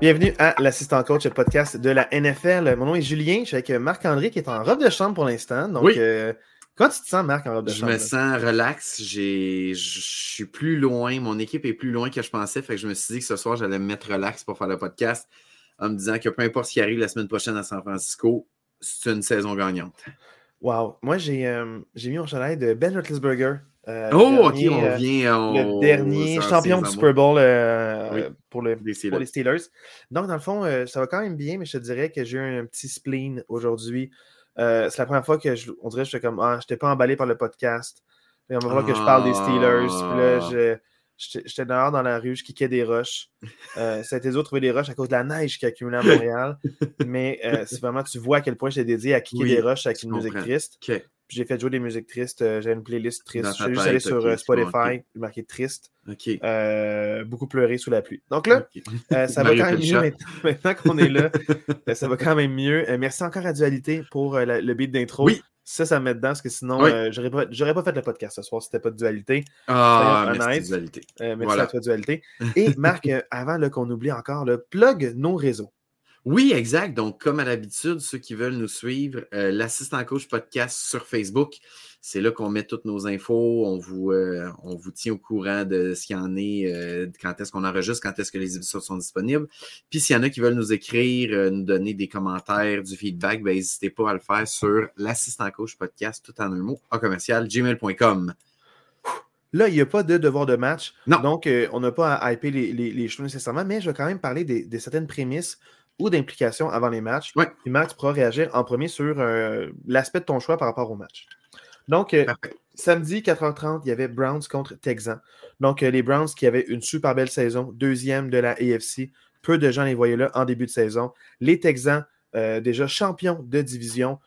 Bienvenue à l'assistant coach, le podcast de la NFL. Mon nom est Julien, je suis avec Marc-André qui est en robe de chambre pour l'instant. Donc, Oui. euh, comment tu te sens, Marc, en robe de Je chambre? me là? sens relax. J'ai- Je suis plus loin. Mon équipe est plus loin que je pensais. Fait que je me suis dit que ce soir, j'allais me mettre relax pour faire le podcast en me disant que peu importe ce qui arrive la semaine prochaine à San Francisco, c'est une saison gagnante. Wow. Moi, j'ai euh, j'ai mis mon chandail de Ben Roethlisberger. Euh, Oh, le dernier, ok, on euh, revient Le au- dernier champion du Super Bowl euh, Oui. euh, pour, le, les Steelers. Donc, dans le fond, euh, ça va quand même bien, mais je te dirais que j'ai eu un petit spleen aujourd'hui. Euh, c'est la première fois que je, on dirait que j'étais comme Ah, je n'étais pas emballé par le podcast. On va voir que je parle des Steelers. Puis là, Ah. je- j'étais j'étais dehors dans la rue, je kickais des roches. Euh, ça a été dur de trouver des roches à cause de la neige qui a accumulé à Montréal. mais euh, c'est vraiment, tu vois à quel point j'étais dédié à kicker Oui, des roches avec une musique triste. J'ai fait jouer des musiques tristes. euh, J'avais une playlist triste. Je suis juste allé sur euh, Spotify, ok. marqué triste. Euh, beaucoup pleurer sous la pluie. Donc là, euh, ça va quand même mieux maintenant, maintenant qu'on est là. Ça va quand même mieux. Euh, merci encore à Dualité pour la- le beat d'intro. Oui. Ça, ça me met dedans parce que sinon, Oui. j'aurais pas, j'aurais pas fait le podcast ce soir si c'était pas de Dualité. Ah, merci, honnêtes. dualité. Merci Voilà. à toi, Dualité. Et Marc, avant là, qu'on oublie encore, le plug nos réseaux. Oui, exact. Donc, comme à l'habitude, ceux qui veulent nous suivre, euh, l'assistant coach podcast sur Facebook, c'est là qu'on met toutes nos infos. On vous, euh, on vous tient au courant de ce qu'il y en est, euh, quand est-ce qu'on enregistre, quand est-ce que les épisodes sont disponibles. Puis, s'il y en a qui veulent nous écrire, nous donner des commentaires, du feedback, ben, n'hésitez pas à le faire sur l'assistant coach podcast, tout en un mot, en commercial, gmail.com. Là, il n'y a pas de devoir de match. Non. Donc, on n'a pas à hyper les, les, les choses nécessairement, mais je vais quand même parler des, de certaines prémices ou d'implications avant les matchs. Ouais. Puis Marc, tu pourras réagir en premier sur euh, l'aspect de ton choix par rapport au match. Donc, euh, samedi, 4h30, il y avait Browns contre Texans. Donc, euh, les Browns qui avaient une super belle saison, deuxième de la AFC. Peu de gens les voyaient là en début de saison. Les Texans, déjà champions de division.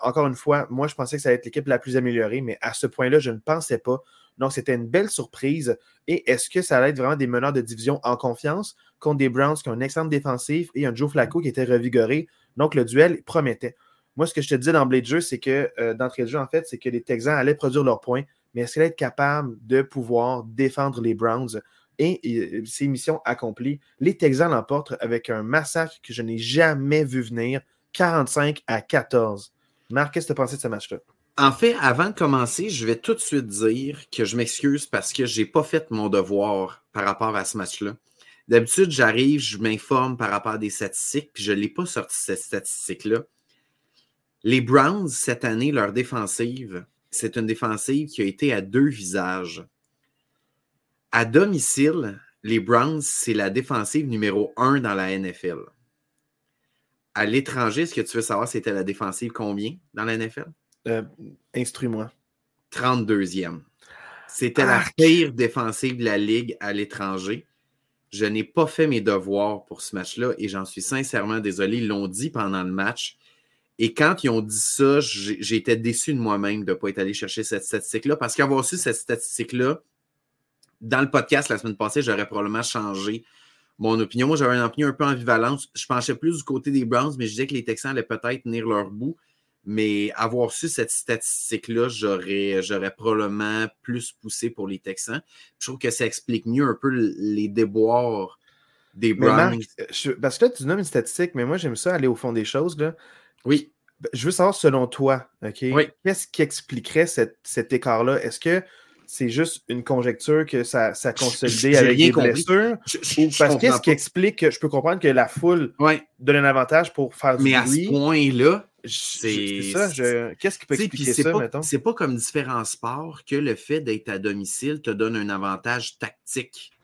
Encore une fois, moi, je pensais que ça allait être l'équipe la plus améliorée, mais à ce point-là, je ne pensais pas. Donc, c'était une belle surprise. Et est-ce que ça allait être vraiment des meneurs de division en confiance contre des Browns qui ont une excellente défensive et un Joe Flacco qui était revigoré? Donc, le duel promettait. Moi, ce que je te disais d'emblée de jeu, c'est que, euh, d'entrée de jeu, en fait, c'est que les Texans allaient produire leurs points, mais est-ce qu'ils allaient être capables de pouvoir défendre les Browns? Et, euh, c'est mission accomplie. Les Texans l'emportent avec un massacre que je n'ai jamais vu venir, 45 à 14. Marc, qu'est-ce que tu pensé de ce match-là? En fait, avant de commencer, je vais tout de suite dire que je m'excuse parce que je n'ai pas fait mon devoir par rapport à ce match-là. D'habitude, j'arrive, je m'informe par rapport à des statistiques, puis je ne l'ai pas sorti cette statistique-là. Les Browns, cette année, leur défensive, c'est une défensive qui a été à deux visages. À domicile, les Browns, c'est la défensive numéro un dans la NFL. À l'étranger, ce que tu veux savoir, c'était la défensive combien dans la NFL? Euh, Instruis-moi. 32e. C'était la pire défensive de la Ligue à l'étranger. Je n'ai pas fait mes devoirs pour ce match-là et j'en suis sincèrement désolé. Ils l'ont dit pendant le match. Et quand ils ont dit ça, été déçu de moi-même de ne pas être allé chercher cette statistique-là parce qu'avoir su cette statistique-là, dans le podcast la semaine passée, j'aurais probablement changé mon opinion. Moi, j'avais une opinion un peu ambivalente. Je penchais plus du côté des Browns, mais je disais que les Texans allaient peut-être tenir leur bout. Mais avoir su cette statistique-là, j'aurais, j'aurais probablement plus poussé pour les Texans. Je trouve que ça explique mieux un peu les déboires des Browns. Marc, je- parce que là, tu nommes une statistique, mais moi, j'aime ça aller au fond des choses. Là. Oui. Je veux savoir, selon toi, OK, Oui. qu'est-ce qui expliquerait cette- cet écart-là? Est-ce que c'est juste une conjecture que ça, ça a consolidé avec des compris. blessures? Je- je- Ou parce qu'est-ce qui explique que je peux comprendre que la foule Ouais, donne un avantage pour faire du mais à bruit? ce point-là, c'est- ça. Qu'est-ce qui peut expliquer ça, pas, mettons? c'est pas comme différents sports que le fait d'être à domicile te donne un avantage tactique. Tu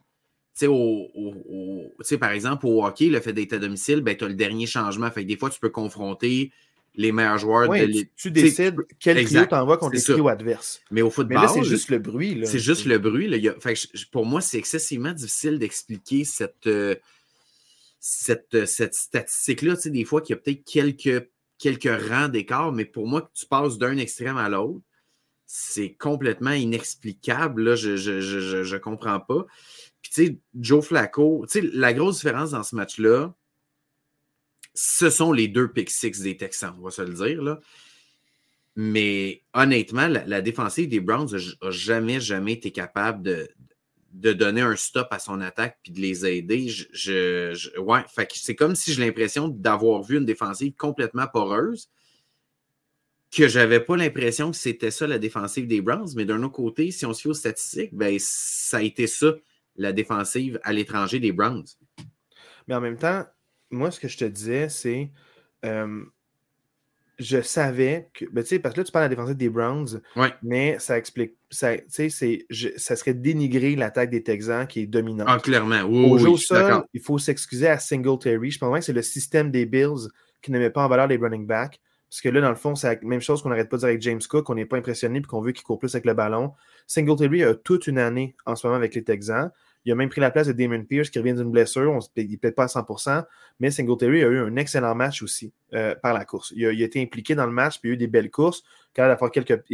sais, au, au- par exemple, au hockey, le fait d'être à domicile, ben, tu as le dernier changement. Fait que des fois, tu peux confronter les meilleurs joueurs Ouais, de tu, l'é- tu décides quel exact, trio t'envoies contre les trios adverses. Mais au football, c'est juste le bruit. C'est juste le bruit. Là. Il y a- fait que je- pour moi, c'est excessivement difficile d'expliquer cette, euh, cette, euh, cette statistique-là. Tu sais, des fois, qu'il y a peut-être quelques, quelques rangs d'écart, mais pour moi, que tu passes d'un extrême à l'autre, c'est complètement inexplicable. Là. Je ne je, je, je- je comprends pas. Puis, tu sais, Joe Flacco, tu sais, la grosse différence dans ce match-là, ce sont les deux pick six des Texans, on va se le dire. Mais honnêtement, la, défensive des Browns n'a jamais, jamais été capable de, donner un stop à son attaque puis de les aider. C'est comme si j'ai l'impression d'avoir vu une défensive complètement poreuse, que j'avais pas l'impression que c'était ça la défensive des Browns, mais d'un autre côté, si on se fie aux statistiques, ben, ça a été ça, la défensive à l'étranger des Browns. Mais en même temps, moi, ce que je te disais, c'est euh, je savais que. Ben, parce que là, tu parles de la défensive des Browns, mais ça explique. Ça, ça serait dénigrer l'attaque des Texans qui est dominante. Ah, clairement. au jeu sol, il faut s'excuser à Singletary. Je pense que c'est le système des Bills qui ne met pas en valeur les running backs. Parce que là, dans le fond, c'est la même chose qu'on n'arrête pas de dire avec James Cook, qu'on n'est pas impressionné et qu'on veut qu'il court plus avec le ballon. Singletary a toute une année en ce moment avec les Texans. Il a même pris la place de Damon Pierce qui revient d'une blessure. On, il ne peut pas à 100%, mais Singletary a eu un excellent match aussi euh, par la course. Il a, été impliqué dans le match, puis il a eu des belles courses, capable d'avoir quelques,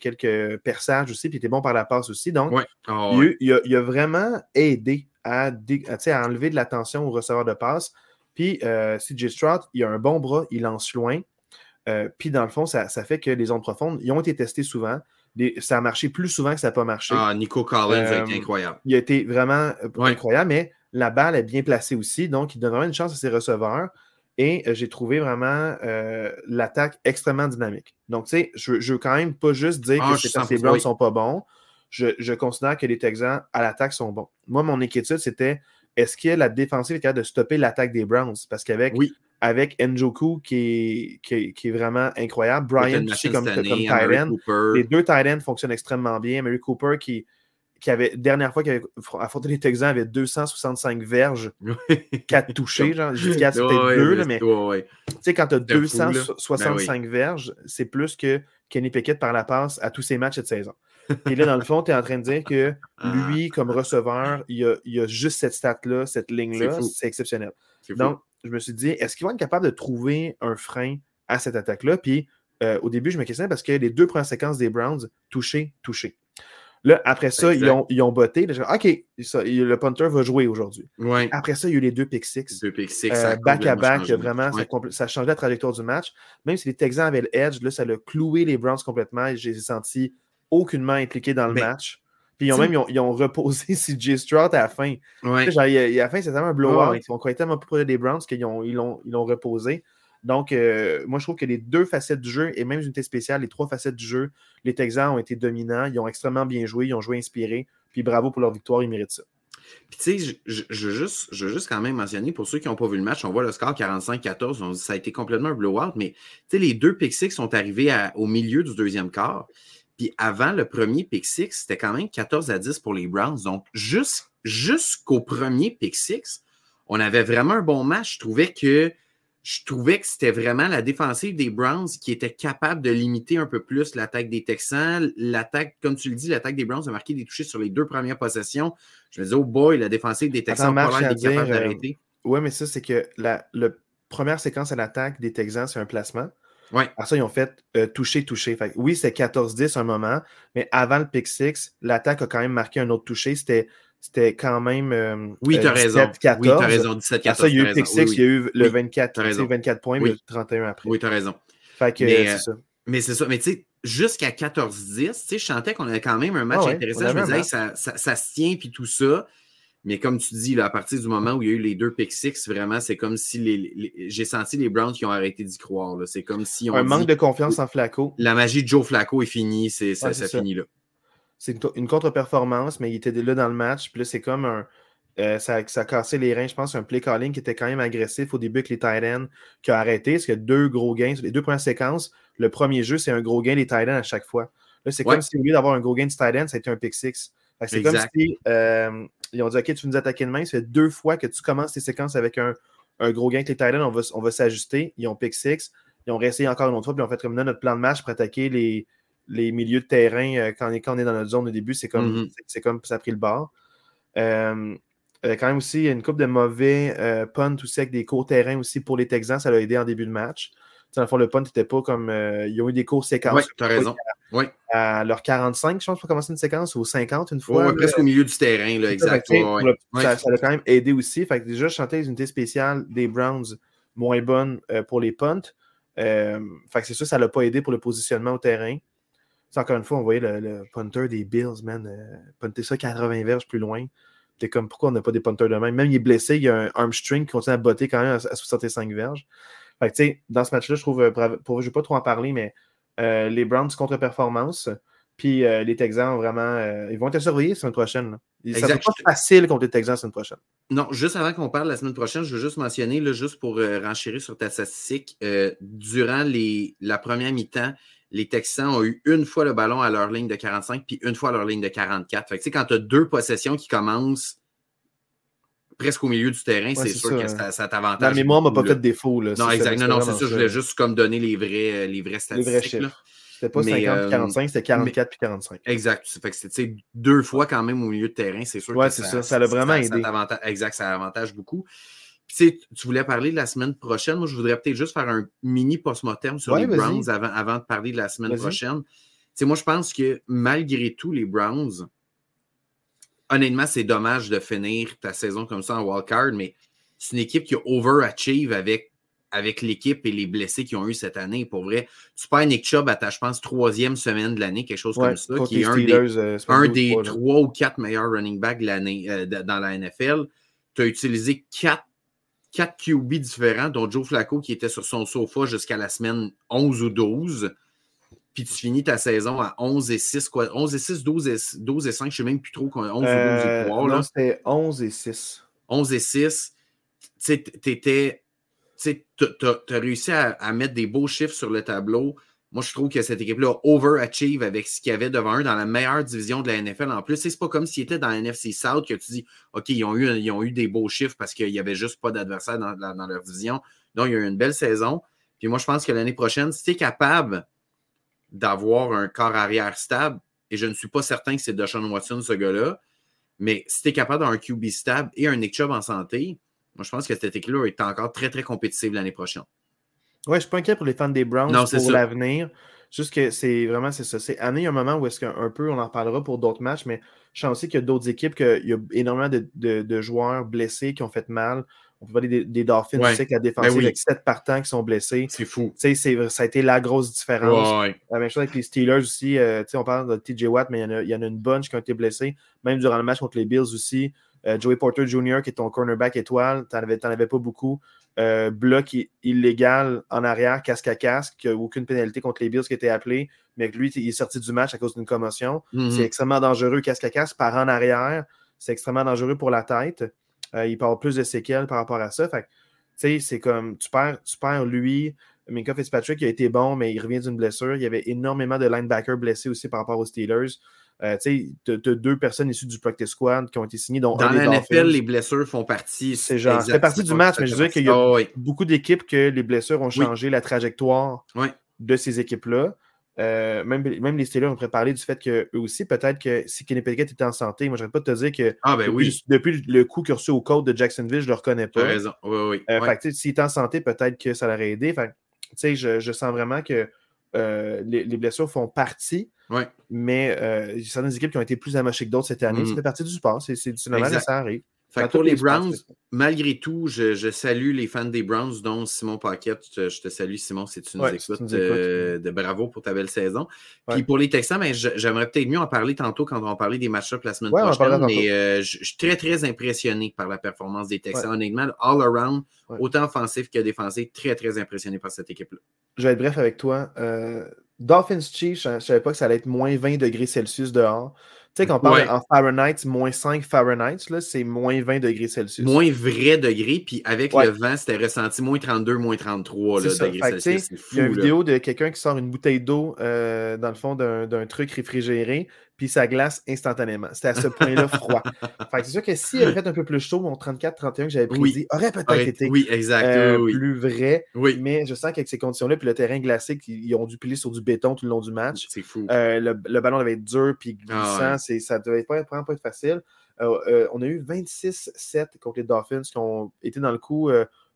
quelques perçages aussi, puis il était bon par la passe aussi. Donc, ah il, a, vraiment aidé à, à, enlever de l'attention au receveur de passe. Puis euh, CJ Stroud, il a un bon bras, il lance loin. Euh, puis dans le fond, ça, ça, fait que les ondes profondes, ils ont été testés souvent ça a marché plus souvent que ça n'a pas marché. Ah, Nico Collins a été euh, incroyable. Il a été vraiment euh, incroyable, mais la balle est bien placée aussi, donc il donne vraiment une chance à ses receveurs. Et euh, j'ai trouvé vraiment l'attaque extrêmement dynamique. Donc, tu sais, je, ne veux quand même pas juste dire ah, que ces Browns ne sont pas bons. Je, considère que les Texans à l'attaque sont bons. Moi, mon inquiétude, c'était est-ce que la défensive est capable de stopper l'attaque des Browns? Parce qu'avec oui avec Njoku qui est, qui, est, vraiment incroyable. Brian aussi comme, comme Les deux tight fonctionnent extrêmement bien. Mary Cooper qui, qui avait, dernière fois qu'il avait affronté les Texans, avait 265 verges, 4 touchés. Genre, j'ai dit 4, c'est peut-être 2, mais tu sais, quand tu as 265 ben verges, c'est plus que Kenny Pickett par la passe à tous ses matchs cette saison. Et là, dans le fond, tu es en train de dire que ah. lui, comme receveur, il a, il a juste cette stat-là, cette ligne-là. C'est exceptionnel. Donc, je me suis dit, est-ce qu'ils vont être capables de trouver un frein à cette attaque-là? Puis euh, au début, je me questionnais parce que les deux premières séquences des Browns, touché, touché. Là, après ça, ils ont, ils ont, botté. OK, le punter va jouer aujourd'hui. Après ça, il y a eu les deux pick six. Deux pick six. Euh, back à back, vraiment, ça, a changé la trajectoire du match. Même si les Texans avaient le edge, là, ça a cloué les Browns complètement. Et j'ai senti aucunement impliqué dans le match. Puis ils ont même ils ont, reposé CJ Stroud à la fin. Genre, à la fin, c'est tellement un blowout. Ils ont tellement plus des Browns qu'ils l'ont ils ils reposé. Donc, euh, moi, je trouve que les deux facettes du jeu et même une unité spéciale, les trois facettes du jeu, les Texans ont été dominants. Ils ont extrêmement bien joué. Ils ont joué inspiré. Puis bravo pour leur victoire. Ils méritent ça. Puis, tu sais, je, veux juste, juste quand même mentionner, pour ceux qui n'ont pas vu le match, on voit le score 45-14. On dit ça a été complètement un blowout. Mais, tu sais, les deux pick sont arrivés au milieu du deuxième quart. Puis avant le premier pick six, c'était quand même 14 à 10 pour les Browns. Donc, jusqu'au premier pick six, on avait vraiment un bon match. Je trouvais que je trouvais que c'était vraiment la défensive des Browns qui était capable de limiter un peu plus l'attaque des Texans. L'attaque, comme tu le dis, l'attaque des Browns a marqué des touchés sur les deux premières possessions. Je me disais, oh boy, la défensive des Texans pas capable euh, d'arrêter. oui, mais ça, c'est que la, première séquence à l'attaque des Texans, c'est un placement. Ouais. Après ça, ils ont fait euh, toucher, toucher. Fait, oui, c'est 14-10 un moment, mais avant le pick 6, l'attaque a quand même marqué un autre toucher. C'était, c'était quand même. Euh, oui, tu as raison. 14. Oui, tu as raison. 17-14. Ça, il y a eu pick 6, il y a eu le 24, 24 points, mais le 31 après. Oui, tu as raison. Fait que mais, c'est ça. Mais c'est ça. Mais tu sais, jusqu'à 14-10, je sentais qu'on avait quand même un match ah intéressant. Je me disais, ça, ça, ça, se tient, puis tout ça. Mais comme tu dis, là, à partir du moment où il y a eu les deux pick six, vraiment, c'est comme si les, j'ai senti les Browns qui ont arrêté d'y croire. C'est comme si on. Un manque de confiance en Flacco. La magie de Joe Flacco est finie, c'est, ça, finit là. C'est une, contre-performance, mais il était là dans le match. Puis là, c'est comme un. Euh, ça, ça, a cassé les reins, je pense, un play calling qui était quand même agressif au début avec les tight ends qui a arrêté. Parce a deux gros gains. Les deux premières séquences, le premier jeu, c'est un gros gain des tight ends à chaque fois. Là, c'est comme si au lieu d'avoir un gros gain de tight end, ça a été un pick six. C'est comme si euh, ils ont dit OK, tu nous attaquer de main. Ça fait deux fois que tu commences tes séquences avec un, gros gain avec les Titans. On va, on va s'ajuster. Ils ont pick six. Ils ont réessayé encore une autre fois. Puis ils ont fait comme notre plan de match pour attaquer les, les milieux de terrain euh, quand, on est, quand on est dans notre zone au début. C'est comme, mm-hmm. c'est comme ça a pris le bord. Euh, quand même aussi, il y a une coupe de mauvais euh, punts aussi avec des courts terrains aussi pour les Texans. Ça l'a aidé en début de match. Dans le fond, le punt n'était pas comme. Euh, ils ont eu des courts séquences. Oui, tu as raison. À, oui. à leur 45, je pense, pour commencer une séquence, ou 50 une fois. Oui, presque au milieu du terrain, là, exactement. Ça, ça, a quand même aidé aussi. Fait que déjà, je chantais les unités spéciales des Browns moins bonnes euh, pour les punts. Euh, fait que c'est sûr, ça ne l'a pas aidé pour le positionnement au terrain. encore une fois, on voyait le, punter des Bills, man, punter ça 80 verges plus loin. T'es comme, pourquoi on n'a pas des punters de même? Même il est blessé, il y a un armstring qui continue à botter quand même à, 65 verges. Fait que, tu sais, dans ce match-là, je trouve, euh, pour, je ne vais pas trop en parler, mais euh, les Browns contre-performance, puis les Texans, vraiment, ils vont être surveillés la semaine prochaine. Ça va pas facile contre les Texans la semaine prochaine. Non, juste avant qu'on parle la semaine prochaine, je veux juste mentionner, là, juste pour renchérir sur ta statistique, durant les, la première mi-temps, les Texans ont eu une fois le ballon à leur ligne de 45 puis une fois à leur ligne de 44. Fait que, quand tu as deux possessions qui commencent presque au milieu du terrain, c'est sûr que ça, ça t'avantage. La mémoire m'a pas fait de défaut. Là. Non, exact. Non, non, c'est ça. Je voulais juste comme donner les vrais, les vrais statistiques. Les vrais C'était pas 50 puis 45, c'était 44 puis 45. Exact. Fait que c'était deux fois quand même au milieu de terrain, c'est sûr ouais, que ça, ça. ça l'a vraiment aidé. exact, ça avantage beaucoup tu voulais parler de la semaine prochaine. Moi, je voudrais peut-être juste faire un mini post-mortem sur les Browns avant, avant, de parler de la semaine prochaine. moi, je pense que malgré tout, les Browns, honnêtement, c'est dommage de finir ta saison comme ça en wildcard, mais c'est une équipe qui a overachieve avec, avec l'équipe et les blessés qu'ils ont eu cette année. Pour vrai, tu perds Nick Chubb à ta, je pense, troisième semaine de l'année, quelque chose comme ça, qui est un des, euh, un des trois ou quatre meilleurs running backs de l'année, euh, dans la NFL. Tu as utilisé quatre quatre QB différents, dont Joe Flacco qui était sur son sofa jusqu'à la semaine 11 ou 12. Puis tu finis ta saison à 11 et 6, quoi. 11 et 6, 12 et, 12 et 5, je ne sais même plus trop. 11 ou 12 et 3. Non, c'était 11 et 6. 11 et 6. Tu sais, tu as réussi à, à, mettre des beaux chiffres sur le tableau. Moi, je trouve que cette équipe-là overachieve avec ce qu'il y avait devant eux dans la meilleure division de la NFL. En plus, c'est pas comme s'ils étaient dans la NFC South que tu dis, OK, ils ont eu, ils ont eu des beaux chiffres parce qu'il n'y avait juste pas d'adversaire dans, leur division. Donc, il y a eu une belle saison. Puis moi, je pense que l'année prochaine, si tu es capable d'avoir un corps arrière stable, et je ne suis pas certain que c'est Deshaun Watson, ce gars-là, mais si tu es capable d'avoir un QB stable et un Nick Chubb en santé, moi, je pense que cette équipe-là est encore très, très compétitive l'année prochaine. Ouais, je suis pas inquiet pour les fans des Browns pour l'avenir. Juste que c'est vraiment c'est ça. C'est année, un moment où est-ce qu'un peu, on en reparlera pour d'autres matchs, mais je sens aussi qu'il y a d'autres équipes, qu'il y a énormément de, joueurs blessés qui ont fait mal. On peut parler des, Dolphins, tu sais que la ben défensive avec sept partants qui sont blessés. C'est fou. Tu sais, ça a été la grosse différence. La même chose avec les Steelers aussi. Euh, tu sais, on parle de TJ Watt, mais il y, en a, il y, en a, une bunch qui ont été blessés. Même durant le match contre les Bills aussi. Euh, Joey Porter Jr., qui est ton cornerback étoile, tu n'en avais, avais, pas beaucoup. Euh, bloc illégal en arrière, casque à casque, aucune pénalité contre les Bills qui était appelé, mais lui, il est sorti du match à cause d'une commotion. Mhm. C'est extrêmement dangereux, casque à casque, par en arrière. C'est extrêmement dangereux pour la tête. Euh, il parle plus de séquelles par rapport à ça. Fait c'est comme, tu perds, tu perds lui, Minka Fitzpatrick, il a été bon, mais il revient d'une blessure. Il y avait énormément de linebackers blessés aussi par rapport aux Steelers. Euh, tu as, deux personnes issues du practice squad qui ont été signées. Dont Dans la NFL, les blessures font partie. C'est genre, fait partie du match, mais je dirais qu'il y a ah beaucoup d'équipes que les blessures ont changé la trajectoire de ces équipes-là. Euh, même, même, les Steelers ont préparé du fait qu'eux aussi, peut-être que si Kenny Pickett était en santé, moi, je pas de te dire que ah, ben depuis, le coup qu'il a reçu au code de Jacksonville, je ne le reconnais pas. raison. Oui, oui. Euh, s'il est en santé, peut-être que ça l'aurait aidé. je, je sens vraiment que les, les, blessures font partie Ouais. Mais euh, il y a certaines équipes qui ont été plus amochées que d'autres cette année. Ça mm. fait partie du sport. C'est normal ça arrive. Pour les, Browns, malgré tout, je, salue les fans des Browns, dont Simon Paquette. Je, te salue, Simon, si tu nous écoutes. Euh, de bravo pour ta belle saison. Puis pour les Texans, ben, j'aimerais peut-être mieux en parler tantôt quand on va parler des match-ups la semaine prochaine. Mais euh, je suis très, très impressionné par la performance des Texans. Honnêtement, all around, autant offensif que défensif, très, très impressionné par cette équipe-là. Je vais être bref avec toi. Dolphins Chiefs, je ne savais pas que ça allait être moins 20 degrés Celsius dehors. Tu sais, quand on parle en Fahrenheit, moins 5 Fahrenheit, c'est moins 20 degrés Celsius. Moins vrai degré, puis avec le vent, c'était ressenti moins 32, moins 33 là, degrés Celsius. Il y a une vidéo de quelqu'un qui sort une bouteille d'eau euh, dans le fond d'un truc réfrigéré, puis ça glace instantanément. C'était à ce point-là froid. Fait c'est sûr que s'il avait fait un peu plus chaud, mon 34-31 que j'avais pris aurait peut-être été oui, exact, euh, plus vrai. Mais je sens qu'avec ces conditions-là, puis le terrain glacé, ils ont dû piler sur du béton tout le long du match. C'est fou. Euh, le, ballon devait être dur puis glissant. Ah ça devait pas, vraiment pas être facile. Euh, on a eu 26-7 contre les Dolphins qui ont été dans le coup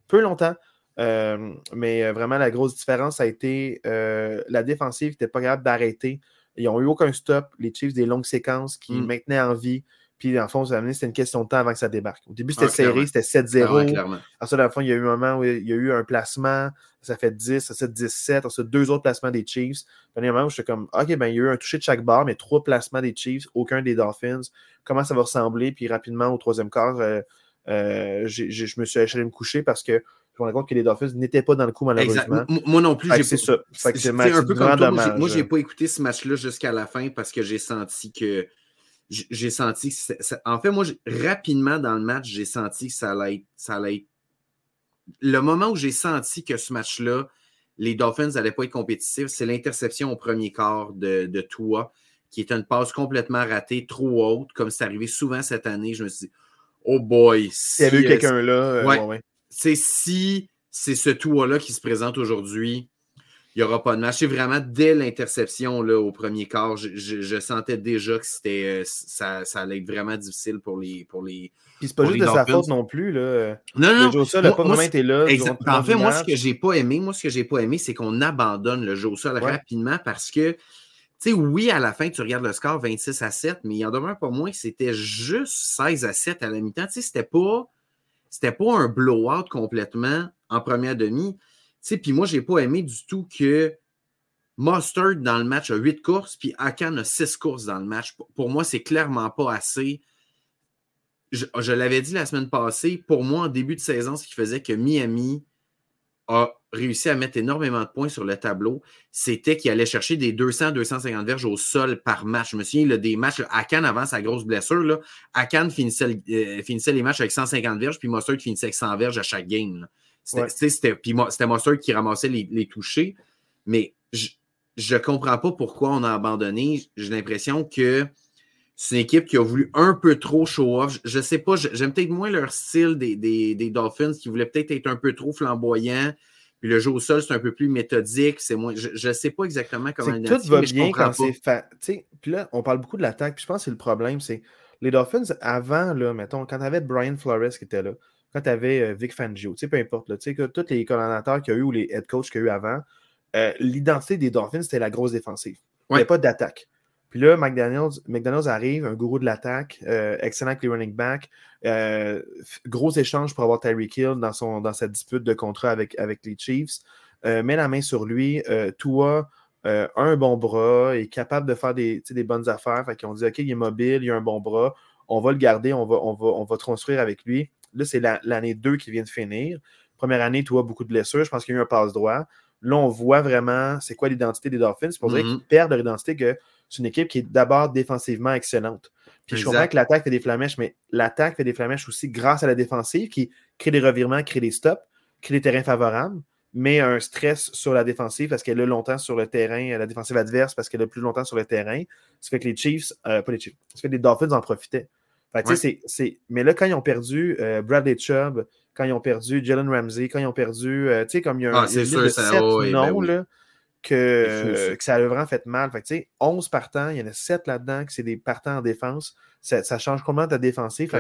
peu longtemps. mais vraiment, la grosse différence a été la défensive qui n'était pas capable d'arrêter. Ils n'ont eu aucun stop. Les Chiefs, des longues séquences qui mm. maintenaient en vie. Puis, en fond, c'était une question de temps avant que ça débarque. Au début, c'était serré, c'était 7-0. Ensuite, à la fin, il y a eu un moment où il y a eu un placement, ça fait 10, ça fait 17. Ensuite, deux autres placements des Chiefs. Puis, un moment où j'étais comme, OK, ben, il y a eu un toucher de chaque barre, mais trois placements des Chiefs, aucun des Dolphins. Comment ça va ressembler? Puis, rapidement, au troisième quart, euh, euh, je me suis allé me coucher parce que je me rends compte que les Dolphins n'étaient pas dans le coup, malheureusement. Moi non plus, c'est ça. C'est un peu comme toi. Moi, j'ai pas écouté ce match-là jusqu'à la fin parce que j'ai senti que j'ai senti que en fait, moi, rapidement dans le match, j'ai senti que ça allait, être, ça allait Le moment où j'ai senti que ce match-là, les Dolphins n'allaient pas être compétitifs, c'est l'interception au premier quart de, de Tua, qui est une passe complètement ratée, trop haute, comme c'est arrivé souvent cette année. Je me suis dit, oh boy. Si, y avait eu quelqu'un là, euh, C'est si c'est ce Tua-là qui se présente aujourd'hui, il n'y aura pas de match. C'est vraiment dès l'interception au premier quart, je, sentais déjà que c'était euh, ça, ça, allait être vraiment difficile pour les. Pour les Puis c'est pas juste de sa faute non plus. Là. Non, non. Le Joe n'a pas vraiment été là. En fait, moi, ce que j'ai pas aimé, moi, ce que j'ai pas aimé, c'est qu'on abandonne le Joe Sol rapidement parce que. Tu sais, oui, à la fin, tu regardes le score 26 à 7, mais il en demeure pas moins que c'était juste 16 à 7 à la mi-temps. Tu sais, c'était pas, c'était pas un blowout complètement en première demi puis moi, je n'ai pas aimé du tout que Mustard dans le match a 8 courses, puis Akan a 6 courses dans le match. Pour moi, c'est clairement pas assez. Je, l'avais dit la semaine passée, pour moi, en début de saison, ce qui faisait que Miami a réussi à mettre énormément de points sur le tableau, c'était qu'il allait chercher des 200-250 verges au sol par match. Je me souviens des matchs, Akan avant sa grosse blessure, là, Akan finissait, euh, finissait, les matches avec 150 verges, puis Mustard finissait avec 100 verges à chaque game. C'était Monster qui ramassait les, les touchés. Mais je ne comprends pas pourquoi on a abandonné. J'ai l'impression que c'est une équipe qui a voulu un peu trop show-off. Je ne sais pas, j'aime peut-être moins leur style des, des, Dolphins qui voulaient peut-être être un peu trop flamboyants. Puis le jeu au sol, c'est un peu plus méthodique. C'est moins, je ne sais pas exactement comment le Tout va bien quand c'est fait. Puis là, on parle beaucoup de l'attaque. Puis je pense que c'est le problème, c'est les Dolphins, avant, là, mettons, quand tu avais Brian Flores qui était là, quand tu avais euh, Vic Fangio, peu importe, là, que tous les coordonnateurs qu'il y a eu ou les head coachs qu'il y a eu avant, euh, l'identité des Dolphins, c'était la grosse défensive. Il n'y avait pas d'attaque. Puis là, McDonald's, McDonald's arrive, un gourou de l'attaque, euh, excellent avec les running back, gros échange pour avoir Tyreek Hill dans, son, dans sa dispute de contrat avec, avec les Chiefs, met la main sur lui, Toi, un bon bras, est capable de faire des, des bonnes affaires. Fait ont dit, OK, il est mobile, il a un bon bras, on va le garder, on va, on va, on va construire avec lui. Là, c'est l'année 2 qui vient de finir. Première année, tu vois beaucoup de blessures. Je pense qu'il y a eu un passe droit. Là, on voit vraiment c'est quoi l'identité des Dolphins. C'est pour dire qu'ils mm-hmm. perdent leur identité que c'est une équipe qui est d'abord défensivement excellente. Puis je comprends que l'attaque fait des flamèches, mais l'attaque fait des flamèches aussi grâce à la défensive qui crée des revirements, crée des stops, crée des terrains favorables, mais un stress sur la défensive parce qu'elle est longtemps sur le terrain, la défensive adverse parce qu'elle est plus longtemps sur le terrain. Ça fait que les Chiefs, euh, pas les Chiefs, ça fait que les Dolphins en profitaient. Mais là, quand ils ont perdu euh, Bradley Chubb, quand ils ont perdu Jalen Ramsey, quand ils ont perdu, euh, tu sais, comme il y a un, ah, il y a sept noms, ben là, que, que, ça a vraiment fait mal. Fait que, 11 partants, il y en a 7 là-dedans que c'est des partants en défense. Ça, ça change complètement ta défensive.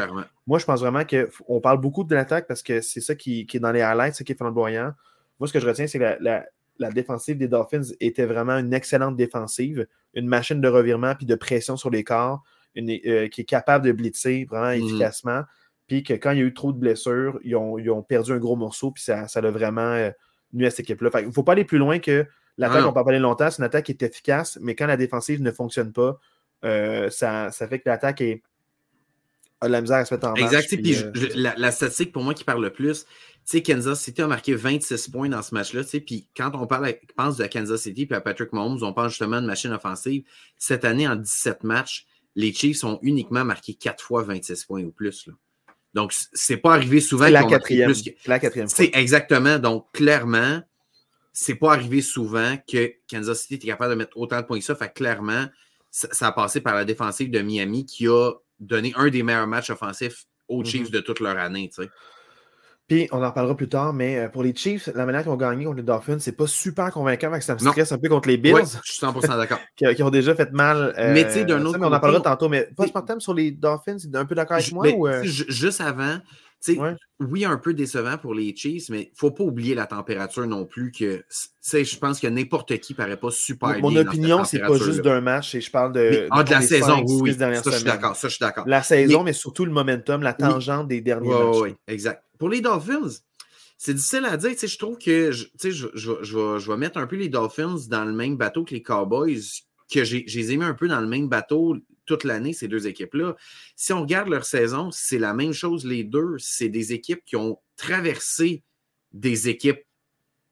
moi, je pense vraiment qu'on parle beaucoup de l'attaque parce que c'est ça qui, qui, est dans les highlights, ce qui est flamboyant. Moi, ce que je retiens, c'est que la, la, la, défensive des Dolphins était vraiment une excellente défensive, une machine de revirement puis de pression sur les corps. Euh, qui est capable de blitzer vraiment mmh efficacement. Puis que quand il y a eu trop de blessures, ils ont, perdu un gros morceau, puis ça, ça a vraiment euh, nuit à cette équipe-là. Il ne faut pas aller plus loin que l'attaque, on peut parler longtemps, c'est une attaque qui est efficace, mais quand la défensive ne fonctionne pas, euh, ça, fait que l'attaque est a de la misère à se mettre en Exact. Puis, la, statistique pour moi qui parle le plus, tu sais, Kansas City a marqué 26 points dans ce match-là. Puis quand on parle, pense de Kansas City puis à Patrick Mahomes, on parle justement de machine offensive. Cette année, en 17 matchs, les Chiefs ont uniquement marqué 4 fois 26 points ou plus. Là. Donc, c'est pas arrivé souvent. La quatrième. La quatrième C'est exactement. Donc, clairement, c'est pas arrivé souvent que Kansas City était capable de mettre autant de points que ça. Fait clairement, ça, a passé par la défensive de Miami qui a donné un des meilleurs matchs offensifs aux mm-hmm. Chiefs de toute leur année. Puis on en parlera plus tard, mais euh, pour les Chiefs, la manière qu'ils ont gagné contre les Dolphins, c'est pas super convaincant, que ça me stresse un peu contre les Bills. je suis 100% d'accord. qui, ont déjà fait mal. Euh, mais tu sais, d'un autre côté, On en parlera tantôt, mais pas ce sur les Dolphins, c'est un peu d'accord avec moi? Ou, euh? Juste avant, oui, un peu décevant pour les Chiefs, mais il ne faut pas oublier la température non plus. que Je pense que n'importe qui ne paraît pas super Mon bien. Mon opinion, c'est pas juste d'un match, et je parle de, ah, de, la saison. oui, Ça, je suis d'accord. Ça, je suis d'accord. La saison, mais, surtout le momentum, la tangente des derniers matchs. Oui, exact. Pour les Dolphins, c'est difficile à dire. Je trouve que je, vais mettre un peu les Dolphins dans le même bateau que les Cowboys, que j'ai ai mis un peu dans le même bateau toute l'année, ces deux équipes-là. Si on regarde leur saison, c'est la même chose, les deux. C'est des équipes qui ont traversé des équipes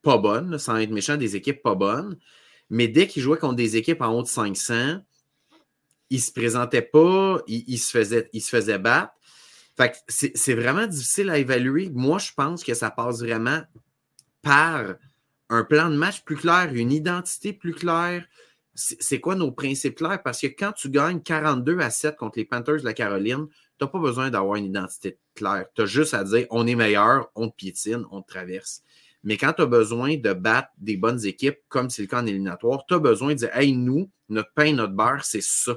pas bonnes, sans être méchant, des équipes pas bonnes. Mais dès qu'ils jouaient contre des équipes en haut de 500, ils se présentaient pas, se, faisaient, ils se faisaient battre. Fait c'est vraiment difficile à évaluer. Moi, je pense que ça passe vraiment par un plan de match plus clair, une identité plus claire, c'est quoi nos principes clairs? Parce que quand tu gagnes 42 à 7 contre les Panthers de la Caroline, tu n'as pas besoin d'avoir une identité claire. Tu as juste à dire on est meilleur, on te piétine, on te traverse. Mais quand tu as besoin de battre des bonnes équipes, comme c'est le cas en éliminatoire, tu as besoin de dire Hey, nous, notre pain, notre beurre, c'est ça.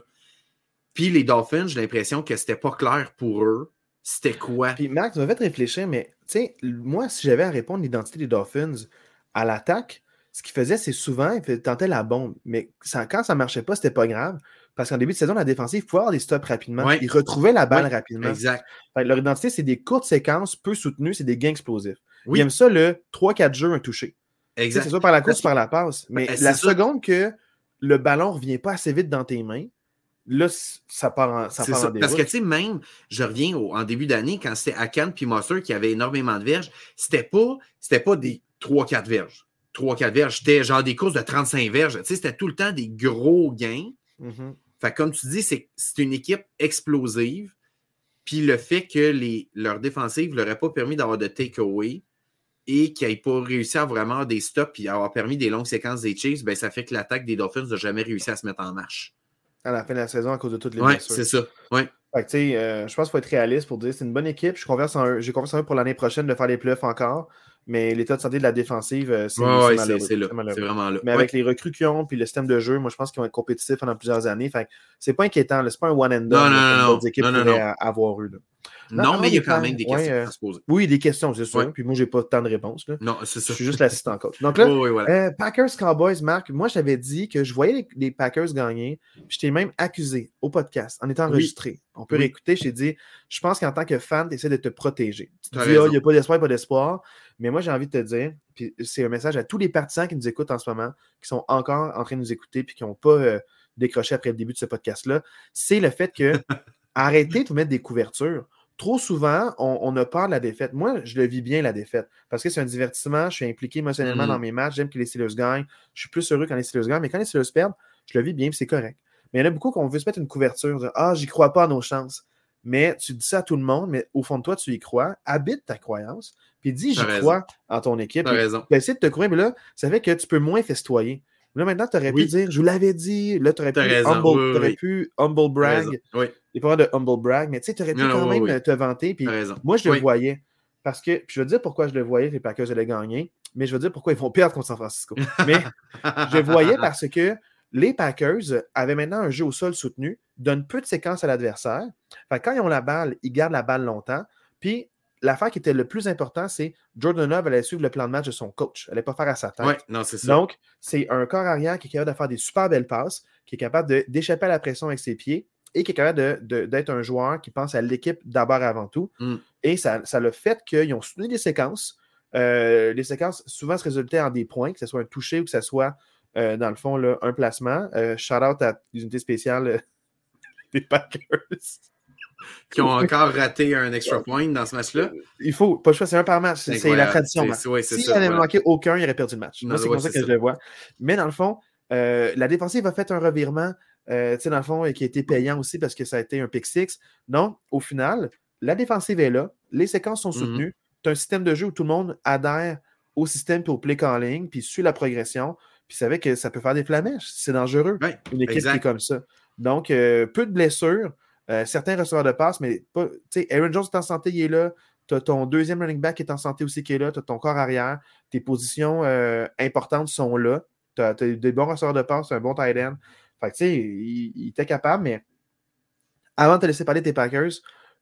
Puis les Dolphins, j'ai l'impression que c'était pas clair pour eux. C'était quoi? Puis Max, tu m'as fait réfléchir, mais tu sais, moi, si j'avais à répondre l'identité des Dolphins à l'attaque, ce qu'il faisait, c'est souvent, il tentait la bombe. Mais quand ça ne marchait pas, c'était pas grave. Parce qu'en début de saison, la défensive pouvait avoir des stops rapidement. Ils retrouvaient la balle rapidement. Exact. leur identité, c'est des courtes séquences peu soutenues, c'est des gains explosifs. Ils aiment ça, le 3-4 jeux, un touché. Exact. C'est soit par la course ou par la passe. Mais ben, la seconde que le ballon ne revient pas assez vite dans tes mains, là, ça part en, ça part Parce que, tu sais, même, je reviens en début d'année, quand c'était Akan puis Monster qui avait énormément de verges, c'était pas, pas des 3-4 verges 3-4 verges. C'était genre des courses de 35 verges. Tu sais, c'était tout le temps des gros gains. Fait comme tu dis, c'est une équipe explosive. Puis le fait que les, leur défensive ne leur ait pas permis d'avoir de takeaway et qu'ils n'aient pas réussi à vraiment des stops et avoir permis des longues séquences des Chiefs, ben, ça fait que l'attaque des Dolphins n'a jamais réussi à se mettre en marche. À la fin de la saison, à cause de toutes les Oui, c'est ça. Ouais. Fait que, euh, je pense qu'il faut être réaliste pour dire c'est une bonne équipe. J'ai confiance en eux pour l'année prochaine de faire les playoffs encore. Mais l'état de santé de la défensive, euh, c'est vraiment là. Mais avec les recrues qu'ils ont, puis le système de jeu, moi, je pense qu'ils vont être compétitifs pendant plusieurs années. Fait c'est pas inquiétant. C'est pas un one and done que d'autres équipes pourraient avoir eu. Là. Non, mais il y a quand même des questions à se poser. Oui, des questions, c'est sûr. Puis moi, j'ai pas tant de réponses. Non, c'est ça. Je suis juste l'assistant coach. Donc là, euh, Packers Cowboys, Marc, moi, j'avais dit que je voyais les, Packers gagner. Puis je t'ai même accusé au podcast en étant enregistré. On peut réécouter. Je t'ai dit, je pense qu'en tant que fan, tu essaies de te protéger. Tu dis, oh, il n'y a pas d'espoir, pas d'espoir. Mais moi, j'ai envie de te dire, puis c'est un message à tous les partisans qui nous écoutent en ce moment, qui sont encore en train de nous écouter, puis qui n'ont pas euh, décroché après le début de ce podcast-là, c'est le fait que arrêtez de vous mettre des couvertures. Trop souvent, on, a peur de la défaite. Moi, je le vis bien, la défaite, parce que c'est un divertissement, je suis impliqué émotionnellement dans mm. mes matchs, j'aime que les Steelers gagnent, je suis plus heureux quand les Steelers gagnent, mais quand les Steelers perdent, je le vis bien, c'est correct. Mais il y en a beaucoup qui veut se mettre une couverture, Ah, j'y crois pas à nos chances. Mais tu dis ça à tout le monde, mais au fond de toi, tu y crois. Habite ta croyance, puis dis j'y crois en ton équipe. Tu de te croire, mais là, ça fait que tu peux moins festoyer. Là, maintenant, tu aurais pu dire, je vous l'avais dit. Là, tu aurais, pu humble, pu humble brag. Oui. Il pas de humble brag, mais tu sais, tu aurais pu quand même te vanter. Puis moi, je le voyais. Parce que, puis je veux dire pourquoi je le voyais les Packers allaient gagner, mais je veux dire pourquoi ils vont perdre contre San Francisco. mais je le voyais parce que les Packers avaient maintenant un jeu au sol soutenu, donnent peu de séquences à l'adversaire. Quand ils ont la balle, ils gardent la balle longtemps. Puis l'affaire qui était le plus important, c'est Jordan Love allait suivre le plan de match de son coach. Elle n'allait pas faire à sa tête. Ouais, non, c'est ça. Donc, c'est un corps arrière qui est capable de faire des super belles passes, qui est capable d'échapper à la pression avec ses pieds et qui est capable d'être un joueur qui pense à l'équipe d'abord et avant tout. Mm. Et ça, ça le fait qu'ils ont soutenu des séquences. Euh, les séquences souvent se résultaient en des points, que ce soit un toucher ou que ce soit euh, dans le fond, là, un placement. Euh, shout out à l'unité spéciale des Packers. Qui ont encore raté un extra point dans ce match-là. Il faut, pas le choix, c'est un par match. C'est la tradition. S'il avait manqué aucun, il aurait perdu le match. Moi, c'est comme ça que je le vois. Mais dans le fond, la défensive a fait un revirement, euh, dans le fond, qui a été payant aussi parce que ça a été un pick six. Non, au final, la défensive est là, les séquences sont mm-hmm. soutenues. Tu as un système de jeu où tout le monde adhère au système et au play calling, puis suit la progression. Puis savait que ça peut faire des flamèches. C'est dangereux. une équipe qui est comme ça. Donc, euh, peu de blessures. Euh, certains receveurs de passe, mais pas. Aaron Jones est en santé, il est là. Tu as ton deuxième running back qui est en santé aussi qui est là. Tu as ton corps arrière. Tes positions euh, importantes sont là. Tu as, des bons receveurs de passe, un bon tight end. Fait que, tu sais, il, était capable, mais avant de te laisser parler tes Packers,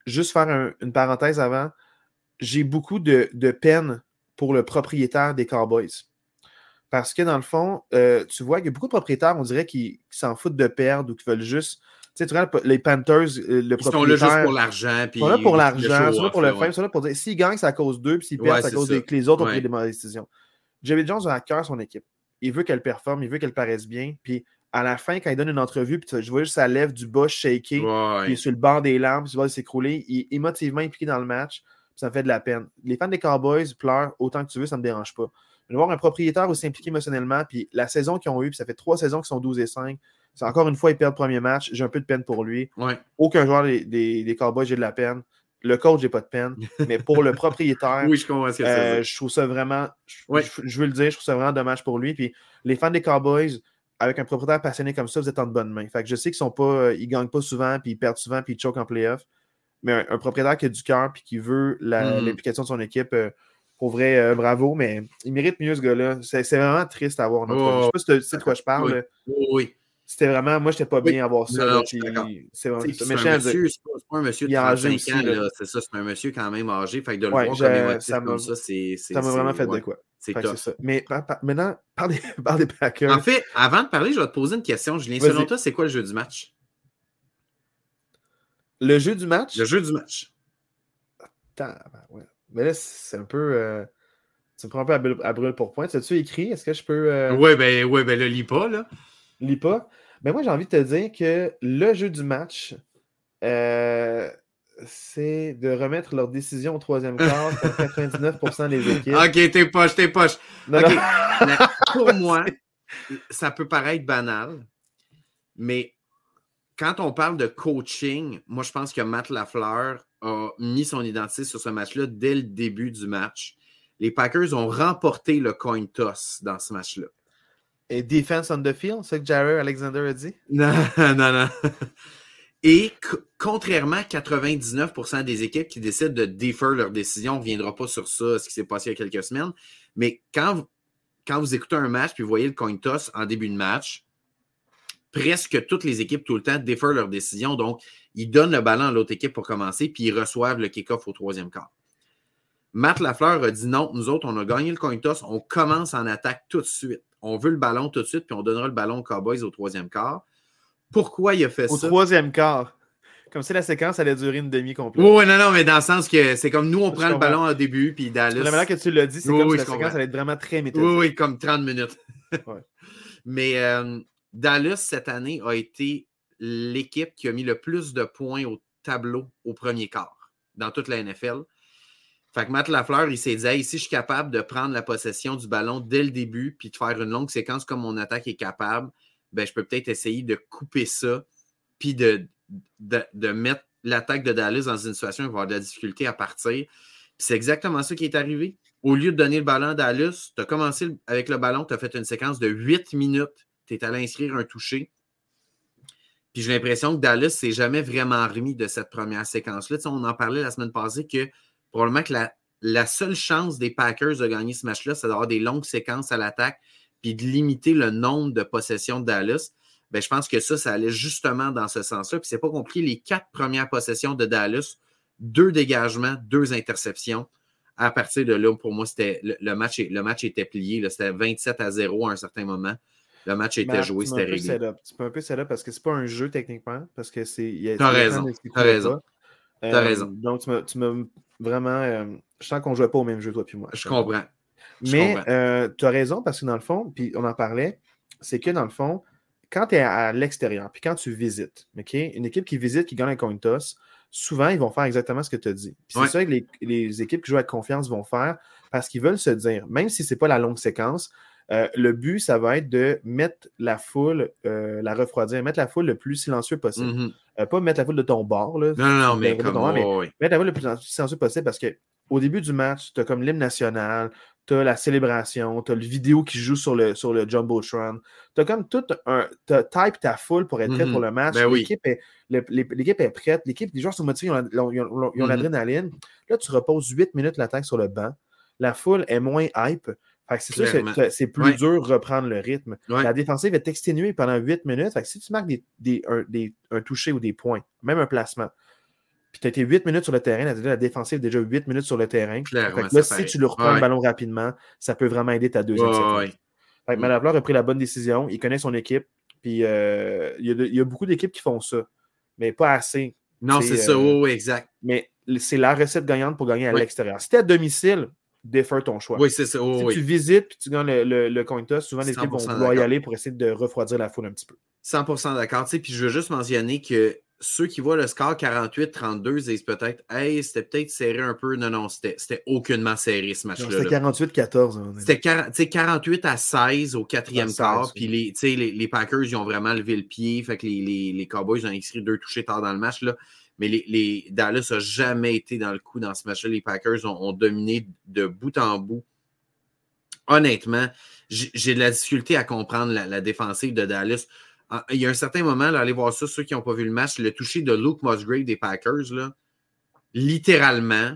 juste faire une parenthèse avant. J'ai beaucoup de, peine pour le propriétaire des Cowboys. Parce que dans le fond, euh, tu vois qu'il y a beaucoup de propriétaires, on dirait, qui, s'en foutent de perdre ou qui veulent juste. Tu sais, tu vois, les Panthers, euh, le Ils sont là juste pour l'argent. Ils sont là pour l'argent, ils sont là pour le fame, ils sont là pour dire s'ils gagnent, c'est à cause d'eux, puis s'ils perdent, c'est à cause des, que les autres ont pris des mauvaises décisions. Jerry Jones a à cœur son équipe. Il veut qu'elle performe, il veut qu'elle paraisse bien. Puis à la fin, quand il donne une entrevue, puis je vois juste sa lèvre du bas shaker, puis sur le bord des lampes, puis il va s'écrouler, il est émotivement impliqué dans le match, ça me fait de la peine. Les fans des Cowboys pleurent autant que tu veux, ça ne me dérange pas. Mais de voir un propriétaire aussi impliqué émotionnellement, puis la saison qu'ils ont eue, puis ça fait trois saisons qu'ils sont 12 et 5, c'est encore une fois, il perd le premier match, j'ai un peu de peine pour lui. Aucun joueur des, des, Cowboys, j'ai de la peine. Le coach, j'ai pas de peine. Mais pour le propriétaire, oui, je, comprends ce que euh, je trouve ça vraiment, je, veux le dire, je trouve ça vraiment dommage pour lui. Puis les fans des Cowboys, avec un propriétaire passionné comme ça, vous êtes en de bonnes mains. Fait que je sais qu'ils sont pas, euh, ils gagnent pas souvent, puis ils perdent souvent, puis ils choquent en playoff. Mais un, propriétaire qui a du cœur, puis qui veut mm-hmm. l'implication de son équipe, euh, pour vrai, euh, bravo, mais il mérite mieux ce gars-là. C'est vraiment triste à voir. je sais pas si tu sais de quoi je parle. Oui. C'était vraiment, moi, j'étais pas bien à voir ça. C'est vraiment C'est un monsieur, c'est pas, un monsieur de 35 ans, c'est ça, c'est un monsieur quand même âgé. Fait que de le voir comme émotif comme ça, c'est. Ça m'a vraiment fait de quoi. C'est ça. Mais maintenant, par des, par des Packers. En fait, avant de parler, je vais te poser une question, Julien. Selon toi, c'est quoi le jeu du match? Le jeu du match? Le jeu du match. Attends, ouais. Mais là, c'est un peu. Euh... Tu me prends un peu à, brûle pour point. As-tu écrit? Est-ce que je peux. Euh... Oui, ben, ouais, ben le lis pas, là. Lis pas? Mais ben, moi, j'ai envie de te dire que le jeu du match, euh, c'est de remettre leur décision au troisième quart pour 99% des équipes. OK, t'es poche, t'es poche. pour moi, ça peut paraître banal, mais quand on parle de coaching, moi, je pense que Matt Lafleur a mis son identité sur ce match-là dès le début du match. Les Packers ont remporté le coin toss dans ce match-là. Et defense on the field, c'est ce que Jared Alexander a dit? Non, non, non. Et contrairement à 99% des équipes qui décident de défaire leur décision, on ne reviendra pas sur ça, ce qui s'est passé il y a quelques semaines, mais quand vous, quand vous écoutez un match puis vous voyez le coin toss en début de match, presque toutes les équipes tout le temps défaire leur décision. Donc, ils donnent le ballon à l'autre équipe pour commencer, puis ils reçoivent le kick-off au troisième quart. Matt Lafleur a dit non, nous autres, on a gagné le coin toss, on commence en attaque tout de suite. On veut le ballon tout de suite, puis on donnera le ballon aux Cowboys au troisième quart. Pourquoi il a fait ça? Au troisième quart. Comme si la séquence allait durer une demi complète. Oui, non, non, mais dans le sens que c'est comme nous, on prend le ballon au début, puis Dallas. La manière que tu l'as dit, c'est comme si la séquence allait être vraiment très méthodique. Oui, oui, comme 30 minutes. Mais euh, Dallas, cette année, a été l'équipe qui a mis le plus de points au tableau au premier quart dans toute la NFL. Fait que Matt Lafleur, il s'est dit si je suis capable de prendre la possession du ballon dès le début puis de faire une longue séquence comme mon attaque est capable, ben, je peux peut-être essayer de couper ça puis de, de, mettre l'attaque de Dallas dans une situation où il va avoir de la difficulté à partir. C'est exactement ça qui est arrivé. Au lieu de donner le ballon à Dallas, tu as commencé avec le ballon, tu as fait une séquence de 8 minutes. Tu es allé inscrire un toucher. Puis j'ai l'impression que Dallas s'est jamais vraiment remis de cette première séquence-là. on en parlait la semaine passée que probablement que la, la seule chance des Packers de gagner ce match-là, c'est d'avoir des longues séquences à l'attaque puis de limiter le nombre de possessions de Dallas. Ben, je pense que ça, ça allait justement dans ce sens-là. Puis c'est pas compliqué. Les quatre premières possessions de Dallas, deux dégagements, deux interceptions. À partir de là, pour moi, c'était le, match, le match était plié. C'était 27 à 0 à un certain moment. Le match était joué, c'était réglé. Tu peux un peu setup parce que c'est pas un jeu techniquement. Parce que c'est. T'as raison. T'as raison. T'as euh, raison. Donc, tu m'as vraiment. Euh, je sens qu'on ne jouait pas au même jeu, toi puis moi. Je comprends. Mais euh, tu as raison parce que dans le fond, puis on en parlait, c'est que dans le fond, quand tu es à l'extérieur, puis quand tu visites, OK, une équipe qui visite, qui gagne un coin toss, souvent, ils vont faire exactement ce que tu as dit. C'est ça que les, équipes qui jouent avec confiance vont faire parce qu'ils veulent se dire, même si ce n'est pas la longue séquence, le but, ça va être de mettre la foule, la refroidir, mettre la foule le plus silencieux possible. Mm-hmm. Euh, pas mettre la foule de ton bord. Là, non, non, mais, comme, mettre la foule le plus silencieux possible parce qu'au début du match, tu as comme l'hymne national, tu as la célébration, tu as le vidéo qui joue sur le, sur le Jumbotron. Tu as comme tout un. Tu type ta foule pour être prêt pour Mhm. le match. Ben oui. l'équipe, est, l'équipe est prête. L'équipe, les joueurs sont motivés, ont, ils ont Mhm. l'adrénaline. Là, tu reposes 8 minutes l'attaque sur le banc. La foule est moins hype. C'est sûr que Clairement. c'est- plus Ouais. dur de reprendre le rythme. Ouais. La défensive est exténuée pendant 8 minutes. Fait que si tu marques des, des- un, des- un toucher ou des points, même un placement, puis tu as été 8 minutes sur le terrain, la, la défensive est déjà 8 minutes sur le terrain. Clairement, Fait que là, ça si tu le reprends Ouais. le ballon rapidement, ça peut vraiment aider ta deuxième séquence. Fait que Mm. Malafleur a pris la bonne décision. Il connaît son équipe. Puis euh, il, y a de- il y a beaucoup d'équipes qui font ça, mais pas assez. Non, C'est, ça, euh, oui, exact. Mais c'est la recette gagnante pour gagner à Oui. l'extérieur. Si tu es à domicile, défère ton choix. Oui, c'est ça, Si oui. tu visites puis tu gagnes le, le, le coin toss, souvent les équipes vont 100% vouloir y aller pour essayer de refroidir la foule un petit peu. 100% d'accord. Tu sais, Puis je veux juste mentionner que ceux qui voient le score 48-32 disent peut-être Hey, c'était peut-être serré un peu. Non, non, c'était aucunement serré ce match-là. C'était là. 48-14. hein, C'était 40 tu sais, 48 à 16 au quatrième À 16, quart. Puis les, les Packers, ils ont vraiment levé le pied. Fait que les, les, les Cowboys ont inscrit deux touchés tard dans le match. Là. Mais les, Dallas n'a jamais été dans le coup dans ce match-là. Les Packers ont, dominé de bout en bout. Honnêtement, j'ai de la difficulté à comprendre la, défensive de Dallas. Ah, Il y a un certain moment, allez voir ça, ceux qui n'ont pas vu le match, le toucher de Luke Musgrave des Packers, là, littéralement,